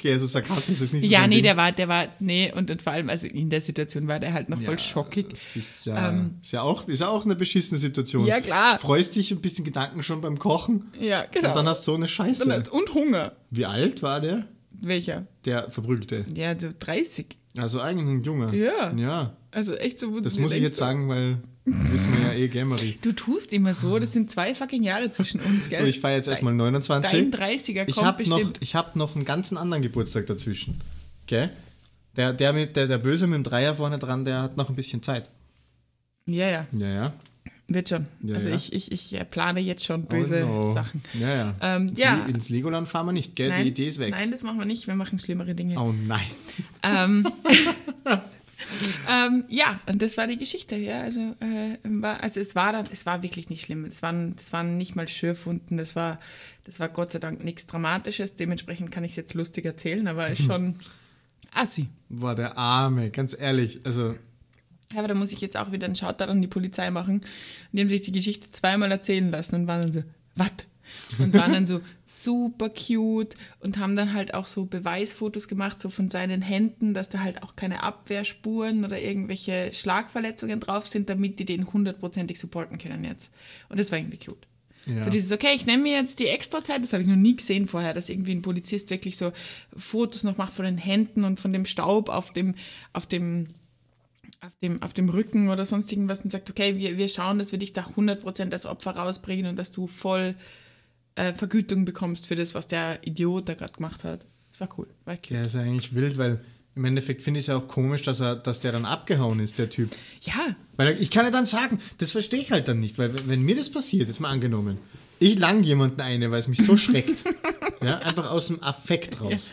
Okay, also Sarkasmus ist nicht so ja, nee, Ding. der war, der war, nee, und, und vor allem, also in der Situation war der halt noch voll schockig. Sicher. ist, ja auch, ist ja auch eine beschissene Situation. Ähm, Ja, klar. Freust dich und bist in Gedanken schon beim Kochen. Ja, genau. Und dann hast du so eine Scheiße. Und, und Hunger. Wie alt war der? Welcher? Der Verprügelte. Ja, so 30. Also eigentlich ein Junge. Ja. Ja. Also echt so. Das muss ich jetzt so, sagen, weil wissen wir ja eh Gamery. Du tust immer so, das sind zwei fucking Jahre zwischen uns, gell? Du, ich feiere jetzt erstmal 29. Dein 30er ich kommt habe noch, bestimmt. ich hab noch einen ganzen anderen Geburtstag dazwischen. Okay? Der, der, mit, der, der Böse mit dem Dreier vorne dran, der hat noch ein bisschen Zeit. Ja, ja, Ja, ja. wird schon. Ja, also ja. Ich, ich, ich äh, plane jetzt schon böse oh no. Sachen. Ja, ja. Ähm, ins, ja. Ins Legoland fahren wir nicht, gell? Die Idee ist weg. Nein, das machen wir nicht. Wir machen schlimmere Dinge. Oh nein. Ähm, ähm, ja, und das war die Geschichte. Ja, also, äh, war, also es war dann, es war wirklich nicht schlimm. Es waren, es waren nicht mal Schürfwunden. Das war, das war Gott sei Dank nichts Dramatisches. Dementsprechend kann ich es jetzt lustig erzählen, aber ist schon assi. War der Arme, ganz ehrlich. Also, Aber da muss ich jetzt auch wieder einen Shoutout an die Polizei machen. Die haben sich die Geschichte zweimal erzählen lassen und waren dann so, was? Und waren dann so super cute und haben dann halt auch so Beweisfotos gemacht, so von seinen Händen, dass da halt auch keine Abwehrspuren oder irgendwelche Schlagverletzungen drauf sind, damit die den hundertprozentig supporten können jetzt. Und das war irgendwie cute. Ja. So dieses, okay, ich nehme mir jetzt die Extrazeit, das habe ich noch nie gesehen vorher, dass irgendwie ein Polizist wirklich so Fotos noch macht von den Händen und von dem Staub auf dem, auf dem, auf dem, auf dem Rücken oder sonst irgendwas und sagt, okay, wir, wir schauen, dass wir dich da 100% als Opfer rausbringen und dass du voll äh, Vergütung bekommst für das, was der Idiot da gerade gemacht hat. Das war cool, war cute. der ist ja eigentlich wild, weil im Endeffekt finde ich es ja auch komisch, dass, er, dass der dann abgehauen ist, der Typ. Ja, Weil ich kann ja dann sagen, das verstehe ich halt dann nicht, weil wenn mir das passiert, jetzt mal angenommen, ich lang jemanden eine, weil es mich so schreckt, ja, einfach aus dem Affekt raus.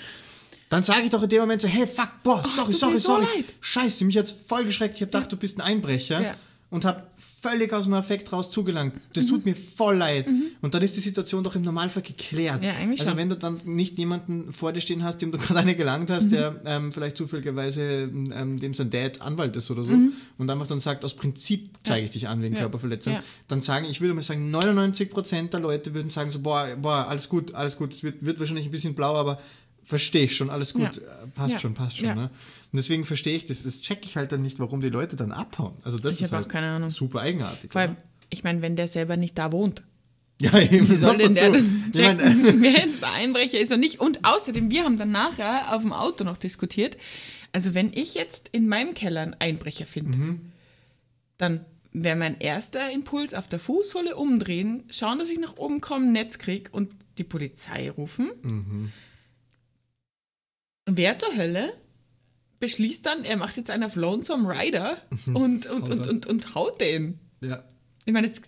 Dann sage ich doch in dem Moment so, hey, fuck, boah, Oh, sorry, sorry, so sorry. leid. Scheiße, mich hat's voll geschreckt. Ich habe gedacht, du bist ein Einbrecher Ja. und habe völlig aus dem Affekt raus zugelangt. Das Mhm. tut mir voll leid. Und dann ist die Situation doch im Normalfall geklärt. Ja, eigentlich also schon. wenn du dann nicht jemanden vor dir stehen hast, dem du gerade eine gelangt hast, der Mhm. ähm, vielleicht zufälligerweise ähm, dem sein Dad Anwalt ist oder so und einfach dann sagt, aus Prinzip zeige ich dich an wegen Mhm. Ja. Körperverletzung, Ja. dann sagen, ich würde mal sagen, 99% der Leute würden sagen so, boah, boah alles gut, alles gut, es wird, wird wahrscheinlich ein bisschen blau, aber verstehe ich schon, alles gut, Ja. äh, passt Ja. schon, passt schon. Ja. Ne? Und deswegen verstehe ich das, das check ich halt dann nicht, warum die Leute dann abhauen. Also das Ich ist halt keine Ahnung. super eigenartig. vor allem, oder? ich meine, wenn der selber nicht da wohnt, Ja, eben. wie soll denn der denn Ich meine, checken, wer jetzt der Einbrecher ist und nicht? Und außerdem, wir haben dann nachher auf dem Auto noch diskutiert, also wenn ich jetzt in meinem Keller einen Einbrecher finde, Mhm. dann wäre mein erster Impuls auf der Fußsohle umdrehen, schauen, dass ich nach oben komme, ein Netz krieg und die Polizei rufen. Mhm. Und wer zur Hölle beschließt dann, er macht jetzt einen auf Lonesome Rider Mhm. und, und, und, und, und haut den? ja, Ich meine, das,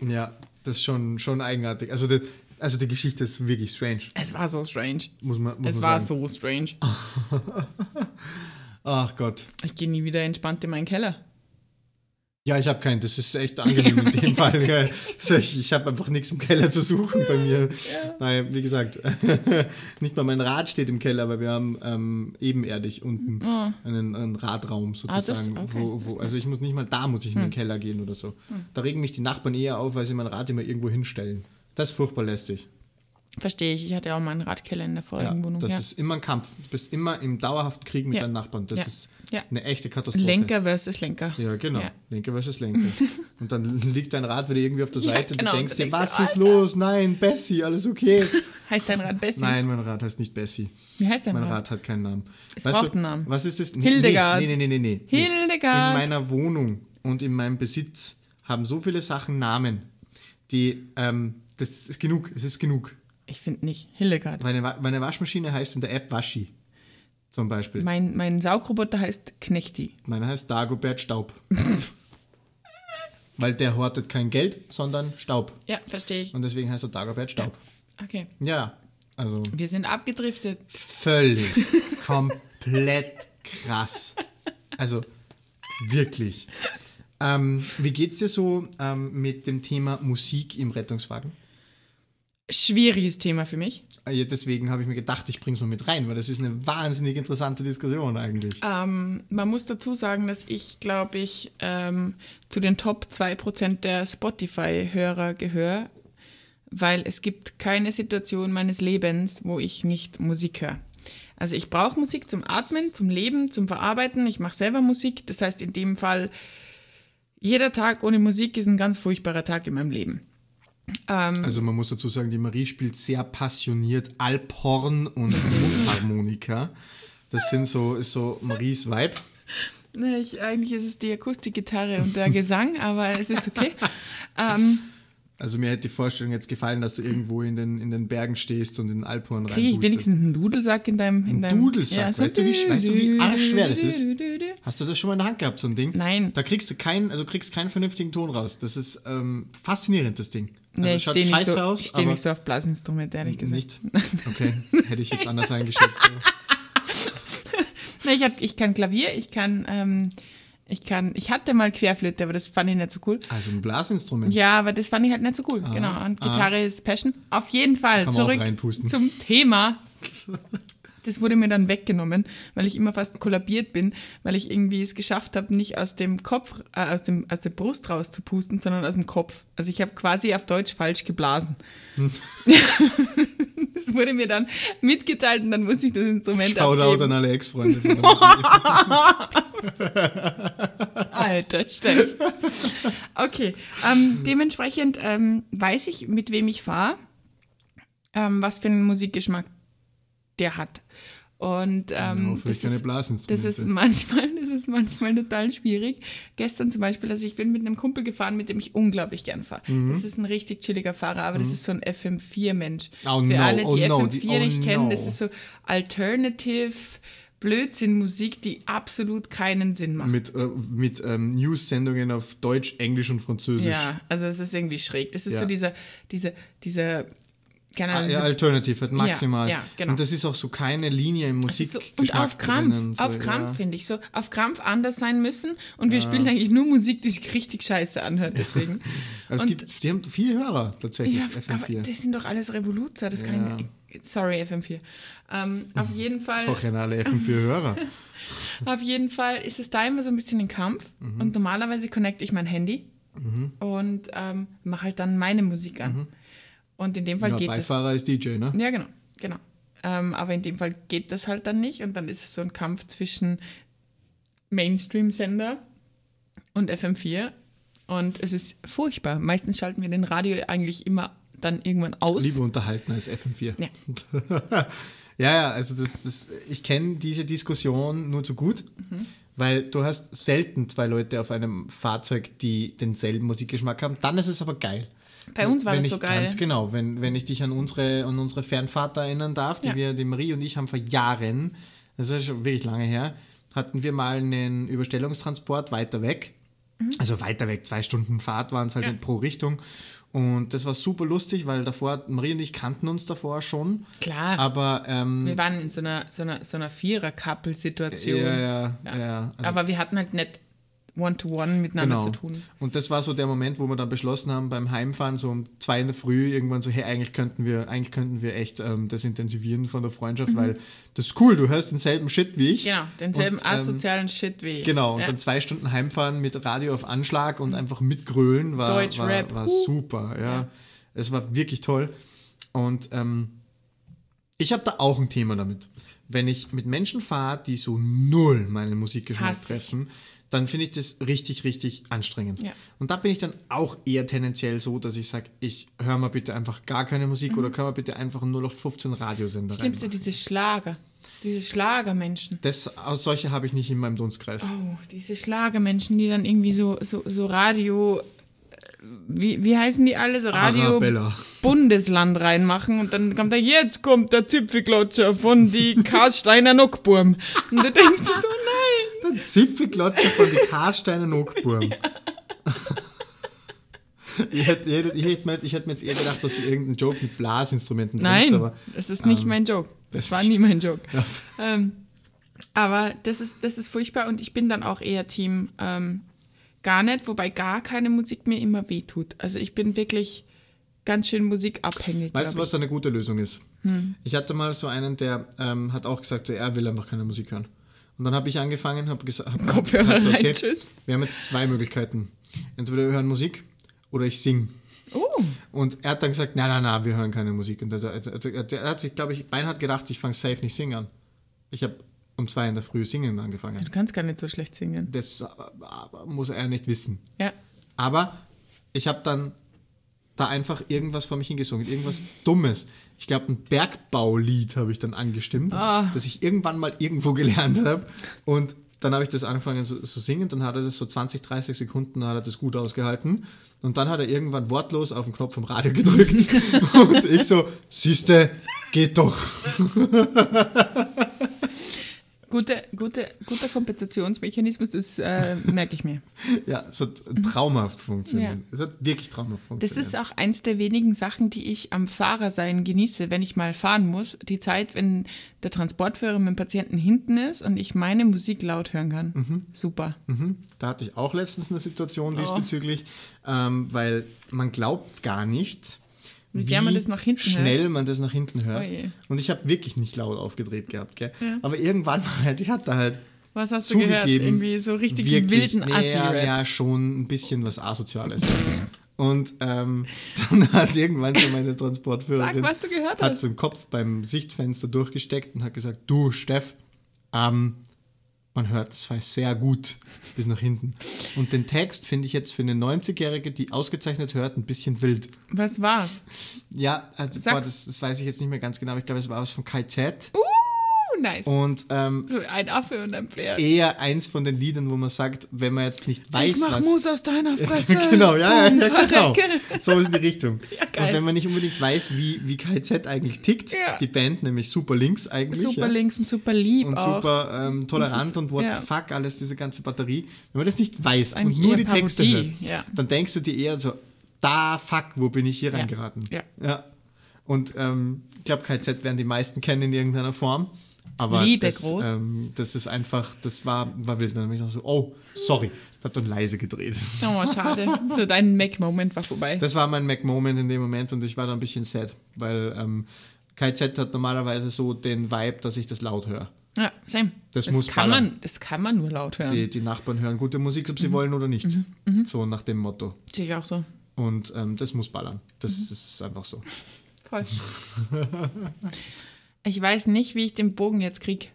ja, das ist schon, schon eigenartig. Also die, also die Geschichte ist wirklich strange, es war so strange. muss man, muss Es man war sagen. so strange. Ach Gott. Ich gehe nie wieder entspannt in meinen Keller. Ja, ich habe keinen. Das ist echt angenehm in dem Fall. Ja, ich ich habe einfach nichts im Keller zu suchen bei mir. Naja, wie gesagt, nicht mal mein Rad steht im Keller, aber wir haben ähm, ebenerdig unten einen, einen Radraum sozusagen. Ah, das- okay, wo, wo, also ich muss nicht mal da muss ich in den Keller gehen oder so. Da regen mich die Nachbarn eher auf, weil sie mein Rad immer irgendwo hinstellen. Das ist furchtbar lästig. Verstehe ich. Ich hatte auch mal einen Radkeller in der Ja, vorigen Wohnung. das ja. ist immer ein Kampf. Du bist immer im dauerhaften Krieg mit Ja. deinen Nachbarn. Das Ja. ist Ja. eine echte Katastrophe. Lenker versus Lenker. Ja, genau. Ja. Lenker versus Lenker. Und dann liegt dein Rad wieder irgendwie auf der Ja, Seite genau. und du denkst Du dir, was ist Alter. los? Nein, Bessie, alles okay. Heißt dein Rad Bessie? Nein, mein Rad heißt nicht Bessie. Wie heißt dein Mein Rad? Rad hat keinen Namen. Es braucht einen Namen. Was ist das? Nee, Hildegard. Nee, nee, nee, nee, nee. nee. Hildegard. In meiner Wohnung und in meinem Besitz haben so viele Sachen Namen, die, ähm, das ist genug, es ist genug. Ich finde nicht. Hildegard. Meine, Wa- meine Waschmaschine heißt in der App Waschi. Zum Beispiel. Mein, mein Saugroboter heißt Knechti. Meiner heißt Dagobert Staub. Weil der hortet kein Geld, sondern Staub. Ja, verstehe ich. Und deswegen heißt er Dagobert Staub. Okay. Ja, also Wir sind abgedriftet. völlig, komplett krass. Also wirklich. Ähm, wie geht's dir so ähm, mit dem Thema Musik im Rettungswagen? Schwieriges Thema für mich. Äh, ja, Deswegen habe ich mir gedacht, ich bring's mal mit rein, weil das ist eine wahnsinnig interessante Diskussion eigentlich. Ähm, man muss dazu sagen, dass ich, glaube ich, ähm, zu den Top 2% der Spotify-Hörer gehöre, weil es gibt keine Situation meines Lebens, wo ich nicht Musik höre. Also ich brauche Musik zum Atmen, zum Leben, zum Verarbeiten. Ich mache selber Musik. Das heißt, in dem Fall, jeder Tag ohne Musik ist ein ganz furchtbarer Tag in meinem Leben. Also man muss dazu sagen, die Marie spielt sehr passioniert Alphorn und Mundharmonika. Das sind so, ist so Maries Vibe. Ne, Ich, eigentlich ist es die Akustikgitarre und der Gesang, aber es ist okay. ähm, Also mir hätte die Vorstellung jetzt gefallen, dass du irgendwo in den, in den Bergen stehst und in den Alphorn Kriege ich wenigstens einen Dudelsack in deinem... In Ein deinem Dudelsack, weißt du, wie- weißt du, wie arschschwer das ist? Hast du das schon mal in der Hand gehabt, so ein Ding? Nein. Da kriegst du keinen, also kriegst keinen vernünftigen Ton raus. Das ist ähm, faszinierend, das Ding. Also Nee, ich stehe nicht, so, ich steh nicht so auf Blasinstrumente, ehrlich gesagt. nicht. Okay, hätte ich jetzt anders eingeschätzt. Nee, ich, hab, ich kann Klavier, ich kann, ähm, ich kann, ich hatte mal Querflöte, aber das fand ich nicht so cool. Also ein Blasinstrument. Ja, aber das fand ich halt nicht so cool. genau. Und Gitarre ist Passion. Auf jeden Fall zurück zum Thema. Das wurde mir dann weggenommen, weil ich immer fast kollabiert bin, weil ich irgendwie es geschafft habe, nicht aus dem Kopf, äh, aus, dem, aus der Brust rauszupusten, sondern aus dem Kopf. Also ich habe quasi auf Deutsch falsch geblasen. das wurde mir dann mitgeteilt und dann musste ich das Instrument Shoutout abgeben. an alle Ex-Freunde. Alter, Steff. Okay, ähm, dementsprechend ähm, weiß ich, mit wem ich fahre, ähm, was für einen Musikgeschmack der hat. Und ähm, das, ist, das ist manchmal, das ist manchmal total schwierig. Gestern zum Beispiel, also ich bin mit einem Kumpel gefahren, mit dem ich unglaublich gern fahre. Mhm. Das ist ein richtig chilliger Fahrer, aber das ist so ein FM4-Mensch. Oh Für no, alle, die oh no, FM4 die- oh nicht kennen, no. das ist so Alternative Blödsinn-Musik, die absolut keinen Sinn macht. mit äh, mit ähm, News-Sendungen auf Deutsch, Englisch und Französisch. Ja, also es ist irgendwie schräg. Das ist Ja. so dieser, dieser, dieser, ja, dieser- Alternative, halt maximal. ja, genau. Und das ist auch so keine Linie im Musik. so, und auf Krampf, auf Krampf finde ich so, auf Krampf anders sein müssen und wir spielen eigentlich nur Musik, die sich richtig scheiße anhört, deswegen. Also es Und- gibt, die haben viele Hörer tatsächlich, Ja, aber FM4. das sind doch alles Revoluzer, das kann Ja. ich nicht. Sorry, FM4. Ähm, auf jeden Fall. Sorry an alle FM4-Hörer. Auf jeden Fall ist es da immer so ein bisschen ein Kampf Mhm. und normalerweise connecte ich mein Handy und ähm, mache halt dann meine Musik an. Und in dem Fall. Ja, geht das. Beifahrer ist DJ, ne? Ja, genau, genau. Ähm, aber in dem Fall geht das halt dann nicht und dann ist es so ein Kampf zwischen Mainstream-Sender und FM4. Und es ist furchtbar. Meistens schalten wir den Radio eigentlich immer dann irgendwann aus. Lieber unterhalten als FM4. Ja. ja, ja, also das, das, ich kenne diese Diskussion nur zu gut, Mhm. weil du hast selten zwei Leute auf einem Fahrzeug, die denselben Musikgeschmack haben. Dann ist es aber geil. Bei uns war wenn das ich, so geil. Ganz genau, wenn, wenn ich dich an unsere, an unsere Fernfahrt erinnern darf, die Ja. wir, die Marie und ich haben vor Jahren, das ist schon wirklich lange her, hatten wir mal einen Überstellungstransport weiter weg. Also weiter weg, zwei Stunden Fahrt waren es halt Mhm. Ja. pro Richtung. Und das war super lustig, weil davor, Marie und ich kannten uns davor schon. Klar. Aber ähm, wir waren in so einer, so einer, so einer Vierer-Couple-Situation. ja, ja, ja, ja. Also Aber wir hatten halt nicht One-to-One miteinander Genau. zu tun. Und das war so der Moment, wo wir dann beschlossen haben, beim Heimfahren, so um zwei in der Früh, irgendwann so, hey, eigentlich könnten wir, eigentlich könnten wir echt ähm, das intensivieren von der Freundschaft, weil das ist cool, du hörst denselben Shit wie ich. Mhm. Genau, denselben Und, ähm, asozialen Shit wie. Genau, und ja. dann zwei Stunden heimfahren mit Radio auf Anschlag und einfach mitgrölen war, Deutsch war, Rap, war huh. super. Ja. Ja. Es war wirklich toll. Und ähm, ich habe da auch ein Thema damit. Wenn ich mit Menschen fahre, die so null meinen Musikgeschmack Hasse ich. Dann finde ich das richtig, richtig anstrengend. Ja. Und da bin ich dann auch eher tendenziell so, dass ich sage, ich höre mal bitte einfach gar keine Musik oder können wir bitte einfach nur noch 15 Radiosender Mhm. Schlimmste, rein. diese Schlager. Diese Schlagermenschen. Das, aus solche habe ich nicht in meinem Dunstkreis. Oh, diese Schlagermenschen, die dann irgendwie so, so, so Radio. äh, Wie, wie heißen die alle? So Radio Arabella. Bundesland reinmachen und dann kommt da, jetzt kommt der Zipfelklatscher von die Karsteiner Nockburm. Und du denkst dir so, Zipfelklatscher von die Karsteiner Nockburm. Ich hätte, ich, hätte, ich, hätte mir, ich hätte mir jetzt eher gedacht, dass du irgendeinen Joke mit Blasinstrumenten Nein, bringst, aber das ist nicht mein Joke. das Das war nie mein Joke. Ja. Ähm, aber das ist, das ist furchtbar und ich bin dann auch eher Team ähm, gar nicht, wobei gar keine Musik mir immer wehtut. Also ich bin wirklich ganz schön musikabhängig. weißt du, was da eine gute Lösung ist? Hm. Ich hatte mal so einen, der ähm, hat auch gesagt, so, er will einfach keine Musik hören. Und dann habe ich angefangen, habe gesagt, hab, Kopfhörer gesagt, rein, tschüss. wir haben jetzt zwei Möglichkeiten. Entweder wir hören Musik oder ich singe. Oh, Und er hat dann gesagt, nein, nein, nein, wir hören keine Musik. Und er, er, er, hat sich, glaube ich, Bein hat gedacht, ich fange safe nicht singen an. Ich habe um zwei in der Früh singen angefangen. du kannst gar nicht so schlecht singen. Das äh, muss er nicht wissen. Ja. Aber ich habe dann da einfach irgendwas vor mich hingesungen, irgendwas Dummes. Ich glaube, ein Bergbaulied habe ich dann angestimmt, Ah. das ich irgendwann mal irgendwo gelernt habe. Und dann habe ich das angefangen zu so singen, dann hat er das so 20, 30 Sekunden, hat er das gut ausgehalten. Und dann hat er irgendwann wortlos auf den Knopf vom Radio gedrückt. und ich so, siehste, geht doch. Gute, gute, guter Kompensationsmechanismus, das äh, merke ich mir. Ja, es hat traumhaft funktioniert. Ja. Es hat wirklich traumhaft Das funktioniert. ist auch eins der wenigen Sachen, die ich am Fahrersein genieße, wenn ich mal fahren muss. Die Zeit, wenn der Transportführer mit dem Patienten hinten ist und ich meine Musik laut hören kann. Super. Mhm. Da hatte ich auch letztens eine Situation Oh. diesbezüglich, ähm, weil man glaubt gar nicht, Wie sehr man das nach hinten schnell hört. man das nach hinten hört. Oh je. Und ich habe wirklich nicht laut aufgedreht gehabt. Gell? Aber irgendwann mal, also ich hatte halt Was hast du gehört? Irgendwie so richtig wirklich, wilden nee, Assi-Rap. ja, ja, schon ein bisschen was Asoziales. Und ähm, dann hat irgendwann so meine Transportführerin Sag, was du gehört hat hast. so den Kopf beim Sichtfenster durchgesteckt und hat gesagt, du Steff, ähm, man hört es sehr gut bis nach hinten. Und den Text finde ich jetzt für eine 90-Jährige, die ausgezeichnet hört, ein bisschen wild. Was war's? Ja, also boah, das, das weiß ich jetzt nicht mehr ganz genau, aber ich glaube, es war was von KZ. Uh, nice. Und ähm, so ein Affe und ein Pferd. eher eins von den Liedern, wo man sagt, wenn man jetzt nicht weiß, ich mach was. Mus aus deiner Fresse. genau, ja, ja, Boom, ja, genau. verrecke. So ist in die Richtung. Ja, und wenn man nicht unbedingt weiß, wie, wie KZ eigentlich tickt, Ja. die Band nämlich super links eigentlich. Super ja, links und super lieb und auch. super ähm, tolerant ist- und what ja. the fuck, alles, diese ganze Batterie. Wenn man das nicht weiß und nur die Texte hört, ja. dann denkst du dir eher so, da fuck, wo bin ich hier Ja. reingeraten? Ja. ja. Und ähm, ich glaube, KZ werden die meisten kennen in irgendeiner Form. Aber Liebe das, groß. ähm, das ist einfach, das war, war wild. Dann habe ich noch so, oh, sorry. Ich habe dann leise gedreht. Oh, schade. so dein Mac-Moment war vorbei. Das war mein Mac-Moment in dem Moment und ich war da ein bisschen sad, weil ähm, KZ hat normalerweise so den Vibe, dass ich das laut höre. ja, same. Das muss kann ballern. man, Das kann man nur laut hören. Die, die Nachbarn hören gute Musik, ob sie Mhm. wollen oder nicht. So nach dem Motto. Sehe ich auch so. Und ähm, das muss ballern. Das, Mhm. das ist einfach so. Voll. ich weiß nicht, wie ich den Bogen jetzt krieg.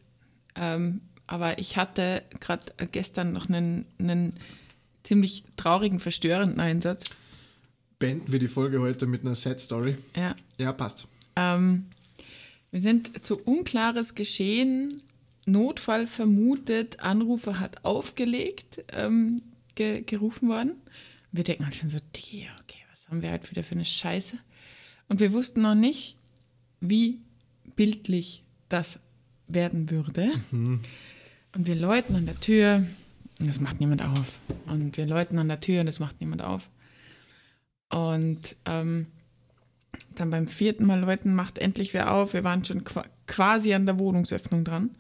Ähm, aber ich hatte gerade gestern noch einen, einen ziemlich traurigen, verstörenden Einsatz. Beenden wir die Folge heute mit einer Sad Story. Ja. Ja, passt. Ähm, wir sind zu unklares Geschehen, Notfall vermutet, Anrufer hat aufgelegt, ähm, ge gerufen worden. Wir denken halt schon so, okay, was haben wir halt wieder für eine Scheiße? Und wir wussten noch nicht, wie bildlich das werden würde. Und wir läuten an der Tür und es macht niemand auf. Und wir läuten an der Tür und es macht niemand auf. Und ähm, dann beim vierten Mal läuten macht endlich wer auf. Wir waren schon qua quasi an der Wohnungsöffnung dran.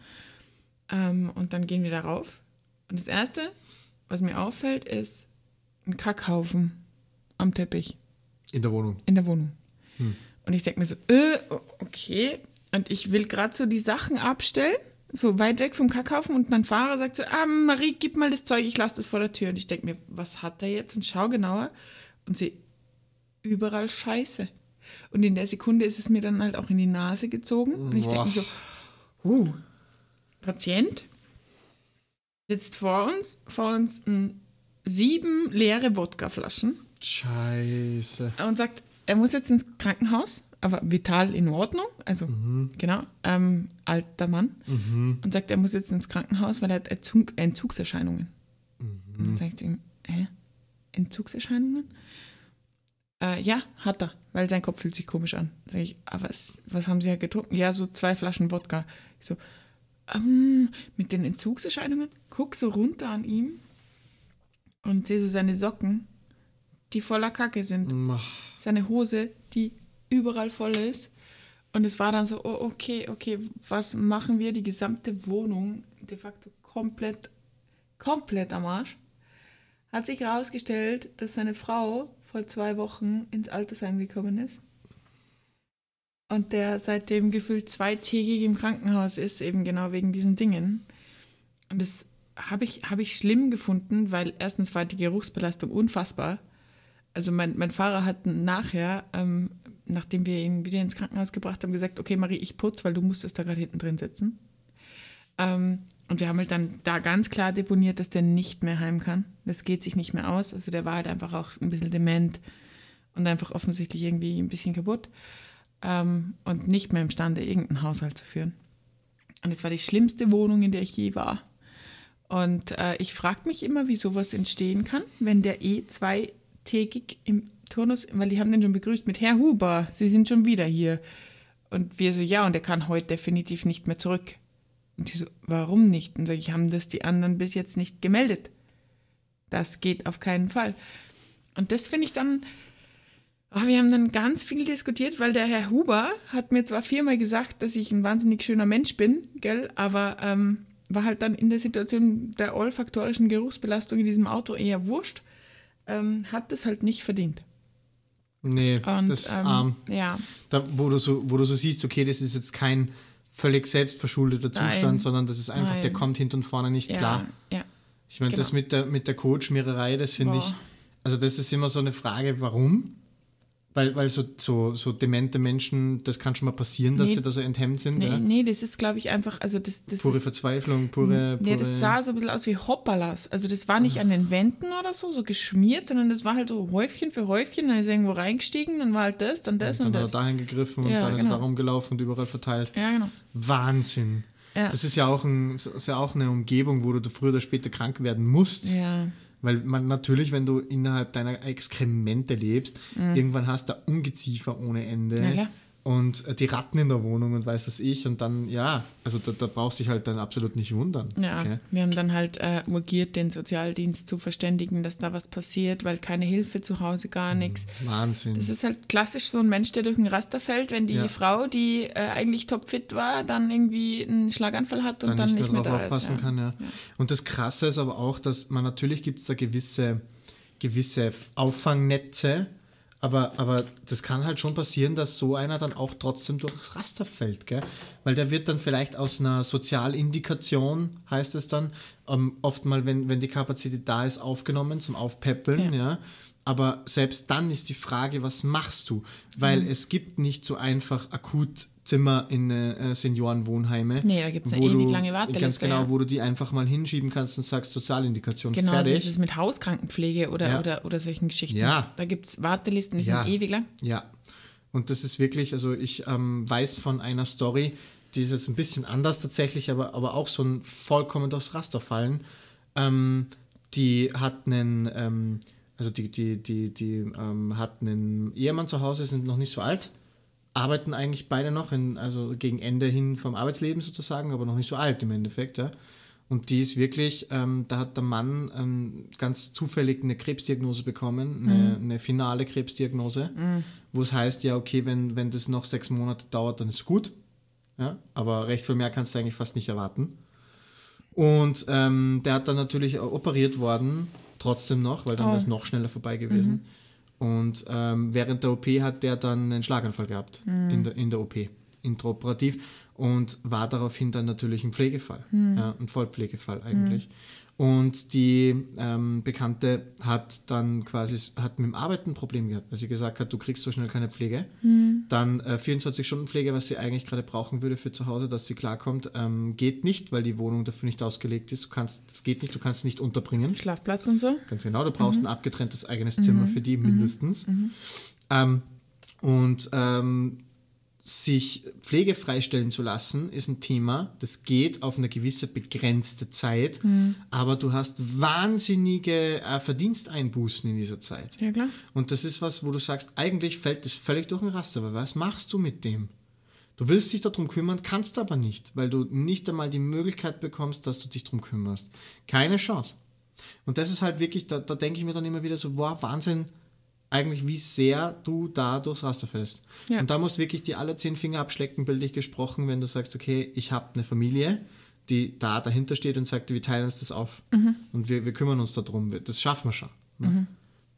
Ähm, und dann gehen wir da rauf. Und das Erste, was mir auffällt, ist ein Kackhaufen am Teppich In der Wohnung. in der Wohnung. Und ich denke mir so, äh, okay. Und ich will gerade so die Sachen abstellen, so weit weg vom Kackhaufen. Und mein Fahrer sagt so, ah, Marie, gib mal das Zeug, ich lasse das vor der Tür. Und ich denke mir, was hat er jetzt? Und schau genauer und sehe überall Scheiße. Und in der Sekunde ist es mir dann halt auch in die Nase gezogen. Und ich denke mir so, uh, Patient sitzt vor uns, vor uns ein sieben leere Wodkaflaschen Scheiße. und sagt, er muss jetzt ins Krankenhaus, aber vital in Ordnung, also genau, ähm, alter Mann, und sagt, er muss jetzt ins Krankenhaus, weil er hat Entzug, Entzugserscheinungen. Und dann sage ich zu ihm, hä? Entzugserscheinungen? Äh, ja, hat er, weil sein Kopf fühlt sich komisch an. Sag ich, aber was, was haben Sie ja getrunken? Ja, so zwei Flaschen Wodka. Ich so, ähm, mit den Entzugserscheinungen? Guck so runter an ihm und sehe so seine Socken, die voller Kacke sind Ach, seine Hose, die überall voll ist. Und es war dann so, oh, okay, okay, was machen wir? Die gesamte Wohnung de facto komplett, komplett am Arsch. Hat sich herausgestellt, dass seine Frau vor zwei Wochen ins Altersheim gekommen ist. Und der seitdem gefühlt zweitägig im Krankenhaus ist, eben genau wegen diesen Dingen. Und das habe ich, hab ich schlimm gefunden, weil erstens war die Geruchsbelastung unfassbar. Also mein, mein Fahrer hat nachher, ähm, nachdem wir ihn wieder ins Krankenhaus gebracht haben, gesagt, okay Marie, ich putz, weil du musstest da gerade hinten drin sitzen. Ähm, und wir haben halt dann da ganz klar deponiert, dass der nicht mehr heim kann. Das geht sich nicht mehr aus. Also der war halt einfach auch ein bisschen dement und einfach offensichtlich irgendwie ein bisschen kaputt ähm, und nicht mehr imstande, irgendeinen Haushalt zu führen. Und es war die schlimmste Wohnung, in der ich je war. Und äh, ich frage mich immer, wie sowas entstehen kann, wenn der eh zweitägig im Turnus, weil die haben den schon begrüßt mit Herr Huber, Sie sind schon wieder hier. Und wir so, ja, und er kann heute definitiv nicht mehr zurück. Und die so, warum nicht? Und sage ich, haben das die anderen bis jetzt nicht gemeldet. Das geht auf keinen Fall. Und das finde ich dann, oh, wir haben dann ganz viel diskutiert, weil der Herr Huber hat mir zwar viermal gesagt, dass ich ein wahnsinnig schöner Mensch bin, gell, aber ähm, war halt dann in der Situation der olfaktorischen Geruchsbelastung in diesem Auto eher wurscht, ähm, hat das halt nicht verdient. Nee, Und, das ist ähm, arm. Ja, Da, wo, du so, wo du so siehst, okay, das ist jetzt kein völlig selbstverschuldeter Zustand, Nein. sondern das ist einfach, der Nein. kommt hinten und vorne nicht ja, klar. ja. Ich meine, das Genau. mit der, mit der Coach-Miererei, das finde ich, also das ist immer so eine Frage, warum? Weil, weil so, so, so demente Menschen, das kann schon mal passieren, dass Nee. sie da so enthemmt sind. Nee, ja? nee, das ist, glaube ich, einfach, also das, das Pure ist, Verzweiflung, pure. pure Nee, das sah so ein bisschen aus wie Hoppalas. Also das war nicht an den Wänden oder so, so geschmiert, sondern das war halt so Häufchen für Häufchen. Dann ist er irgendwo reingestiegen, dann war halt das, dann das und, dann hat er das. dahin gegriffen und Ja, dann ist genau. er da rumgelaufen und überall verteilt. Ja, genau. Wahnsinn. Ja. Das ist ja auch, ein, das ist ja auch eine Umgebung, wo du früher oder später krank werden musst. Ja, Weil man natürlich, wenn du innerhalb deiner Exkremente lebst, irgendwann hast du Ungeziefer ohne Ende Mhm. Ja. Und äh, die Ratten in der Wohnung und weiß was ich. Und dann, ja, also da, da brauchst du dich halt dann absolut nicht wundern. ja. Okay? Wir haben dann halt äh, urgiert, den Sozialdienst zu verständigen, dass da was passiert, weil keine Hilfe zu Hause, gar Mhm. nichts. Wahnsinn. Das ist halt klassisch so ein Mensch, der durch ein Raster fällt, wenn die Ja. Frau, die äh, eigentlich topfit war, dann irgendwie einen Schlaganfall hat und dann, dann, nicht mehr drauf da aufpassen ist. Ja. kann. Ja. Und das Krasse ist aber auch, dass man natürlich gibt es da gewisse, gewisse Auffangnetze, aber, aber das kann halt schon passieren, dass so einer dann auch trotzdem durchs Raster fällt, gell? Weil der wird dann vielleicht aus einer Sozialindikation, heißt es dann, ähm, oft mal, wenn, wenn die Kapazität da ist, aufgenommen zum Aufpäppeln, ja. Aber selbst dann ist die Frage, was machst du? Weil Mhm. es gibt nicht so einfach Akutzimmer in äh, Seniorenwohnheime. Nee, da gibt's eine wo ewig du- lange Warteliste, Ganz genau, ja. wo du die einfach mal hinschieben kannst und sagst, Sozialindikation Genau, so fertig. ist es mit Hauskrankenpflege oder, Ja. oder, oder solchen Geschichten. Ja. Da gibt es Wartelisten, die Ja. sind ewig lang. Ja, und das ist wirklich, also ich ähm, weiß von einer Story, die ist jetzt ein bisschen anders tatsächlich, aber, aber auch so ein vollkommen durchs Raster fallen. Ähm, die hat einen, ähm, also die, die, die, die ähm, hat einen Ehemann zu Hause, sind noch nicht so alt, arbeiten eigentlich beide noch, in, also gegen Ende hin vom Arbeitsleben sozusagen, aber noch nicht so alt im Endeffekt, ja. Und die ist wirklich, ähm, da hat der Mann ähm, ganz zufällig eine Krebsdiagnose bekommen, eine, eine finale Krebsdiagnose, wo es heißt, ja, okay, wenn, wenn das noch sechs Monate dauert, dann ist gut. Ja? Aber recht viel mehr kannst du eigentlich fast nicht erwarten. Und ähm, der hat dann natürlich operiert worden, trotzdem noch, weil dann Oh. wäre es noch schneller vorbei gewesen. Und ähm, während der OP hat der dann einen Schlaganfall gehabt in, der, in der OP, intraoperativ und war daraufhin dann natürlich ein Pflegefall, ja, ein Vollpflegefall eigentlich. Und die ähm, Bekannte hat dann quasi, hat mit dem Arbeiten ein Problem gehabt, weil sie gesagt hat, du kriegst so schnell keine Pflege. Dann äh, 24-Stunden-Pflege, was sie eigentlich gerade brauchen würde für zu Hause, dass sie klarkommt, ähm, geht nicht, weil die Wohnung dafür nicht ausgelegt ist. Du kannst, das geht nicht, du kannst sie nicht unterbringen. Schlafplatz und so. Ganz genau, du brauchst ein abgetrenntes eigenes Zimmer für die mindestens. Ähm, und ähm, sich Pflege freistellen zu lassen, ist ein Thema. Das geht auf eine gewisse begrenzte Zeit, aber du hast wahnsinnige äh, Verdiensteinbußen in dieser Zeit. Ja, klar. Und das ist was, wo du sagst, eigentlich fällt das völlig durch den Raster, aber was machst du mit dem? Du willst dich darum kümmern, kannst aber nicht, weil du nicht einmal die Möglichkeit bekommst, dass du dich darum kümmerst. Keine Chance. Und das ist halt wirklich, da, da denke ich mir dann immer wieder so, wow, Wahnsinn, eigentlich wie sehr du da durchs Raster fällst. Ja. Und da musst du wirklich die alle zehn Finger abschlecken, bildlich gesprochen, wenn du sagst, okay, ich habe eine Familie, die da dahinter steht und sagt, wir teilen uns das auf und wir, wir kümmern uns darum, das schaffen wir schon. Ne?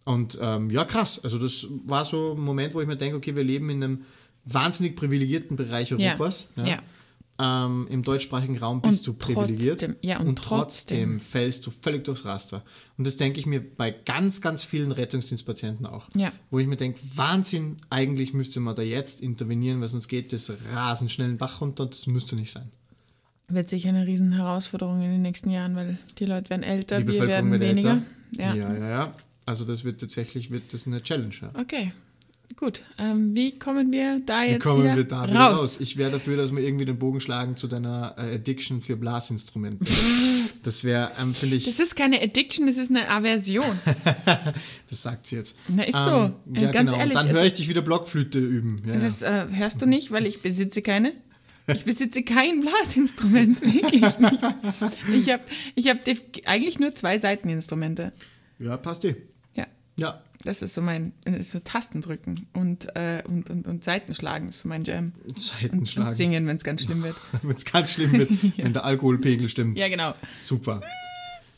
Und ähm, ja, krass. Also das war so ein Moment, wo ich mir denke, okay, wir leben in einem wahnsinnig privilegierten Bereich Ja. Europas. Ja. Ähm, Im deutschsprachigen Raum bist Und du privilegiert. trotzdem- ja, und trotzdem trotzdem. fällst du völlig durchs Raster. Und das denke ich mir bei ganz, ganz vielen Rettungsdienstpatienten auch. Ja. Wo ich mir denke, Wahnsinn, eigentlich müsste man da jetzt intervenieren, weil sonst geht das rasend schnell den Bach runter und das müsste nicht sein. Wird sicher eine riesen Herausforderung in den nächsten Jahren, weil die Leute werden älter, Die wir werden weniger. älter. Ja. ja, ja, ja. Also das wird tatsächlich wird das eine Challenge. Ja. Okay. Gut. Ähm, wie kommen wir da Wie jetzt kommen wieder wir da wieder raus? raus? Ich wäre dafür, dass wir irgendwie den Bogen schlagen zu deiner äh, Addiction für Blasinstrumente. das wäre, ähm, finde ich, Das ist keine Addiction, das ist eine Aversion. das sagt sie jetzt. Na, ist so. Ähm, Äh, ja, ganz genau. ehrlich, Und dann es- höre ich dich wieder Blockflöte üben. Ja, Das ist, äh, hörst du nicht, weil ich besitze keine. Ich besitze kein Blasinstrument, wirklich nicht. Ich habe ich hab eigentlich nur zwei Seiteninstrumente. ja, passt eh. Ja, Ja, das ist so mein, das ist so Tastendrücken und, äh, und, und, und Seitenschlagen ist so mein Jam. Und, und Seitenschlagen. singen, wenn es ganz schlimm wird. Wenn es ganz schlimm wird, wenn der Alkoholpegel stimmt. Ja, genau. Super.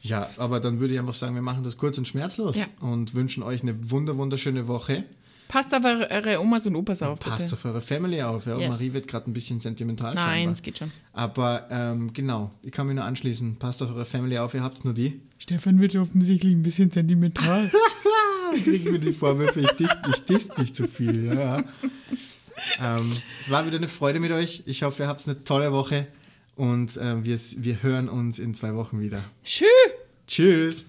Ja, aber dann würde ich einfach sagen, wir machen das kurz und schmerzlos Ja. und wünschen euch eine wunder wunderschöne Woche. Passt auf eure, Omas und Opas auf, Passt bitte. auf eure Family auf. Ja? Yes. Marie wird gerade ein bisschen sentimental. Nein, es geht schon. Aber ähm, genau, ich kann mich nur anschließen. Passt auf eure Family auf, ihr habt nur die. Stefan wird offensichtlich ein bisschen sentimental. Kriegen wir die Vorwürfe, ich diss, ich diss dich zu viel. Ja, ja. Ähm, es war wieder eine Freude mit euch. Ich hoffe, ihr habt eine tolle Woche und ähm, wir, wir hören uns in zwei Wochen wieder. Tschüss. Tschüss.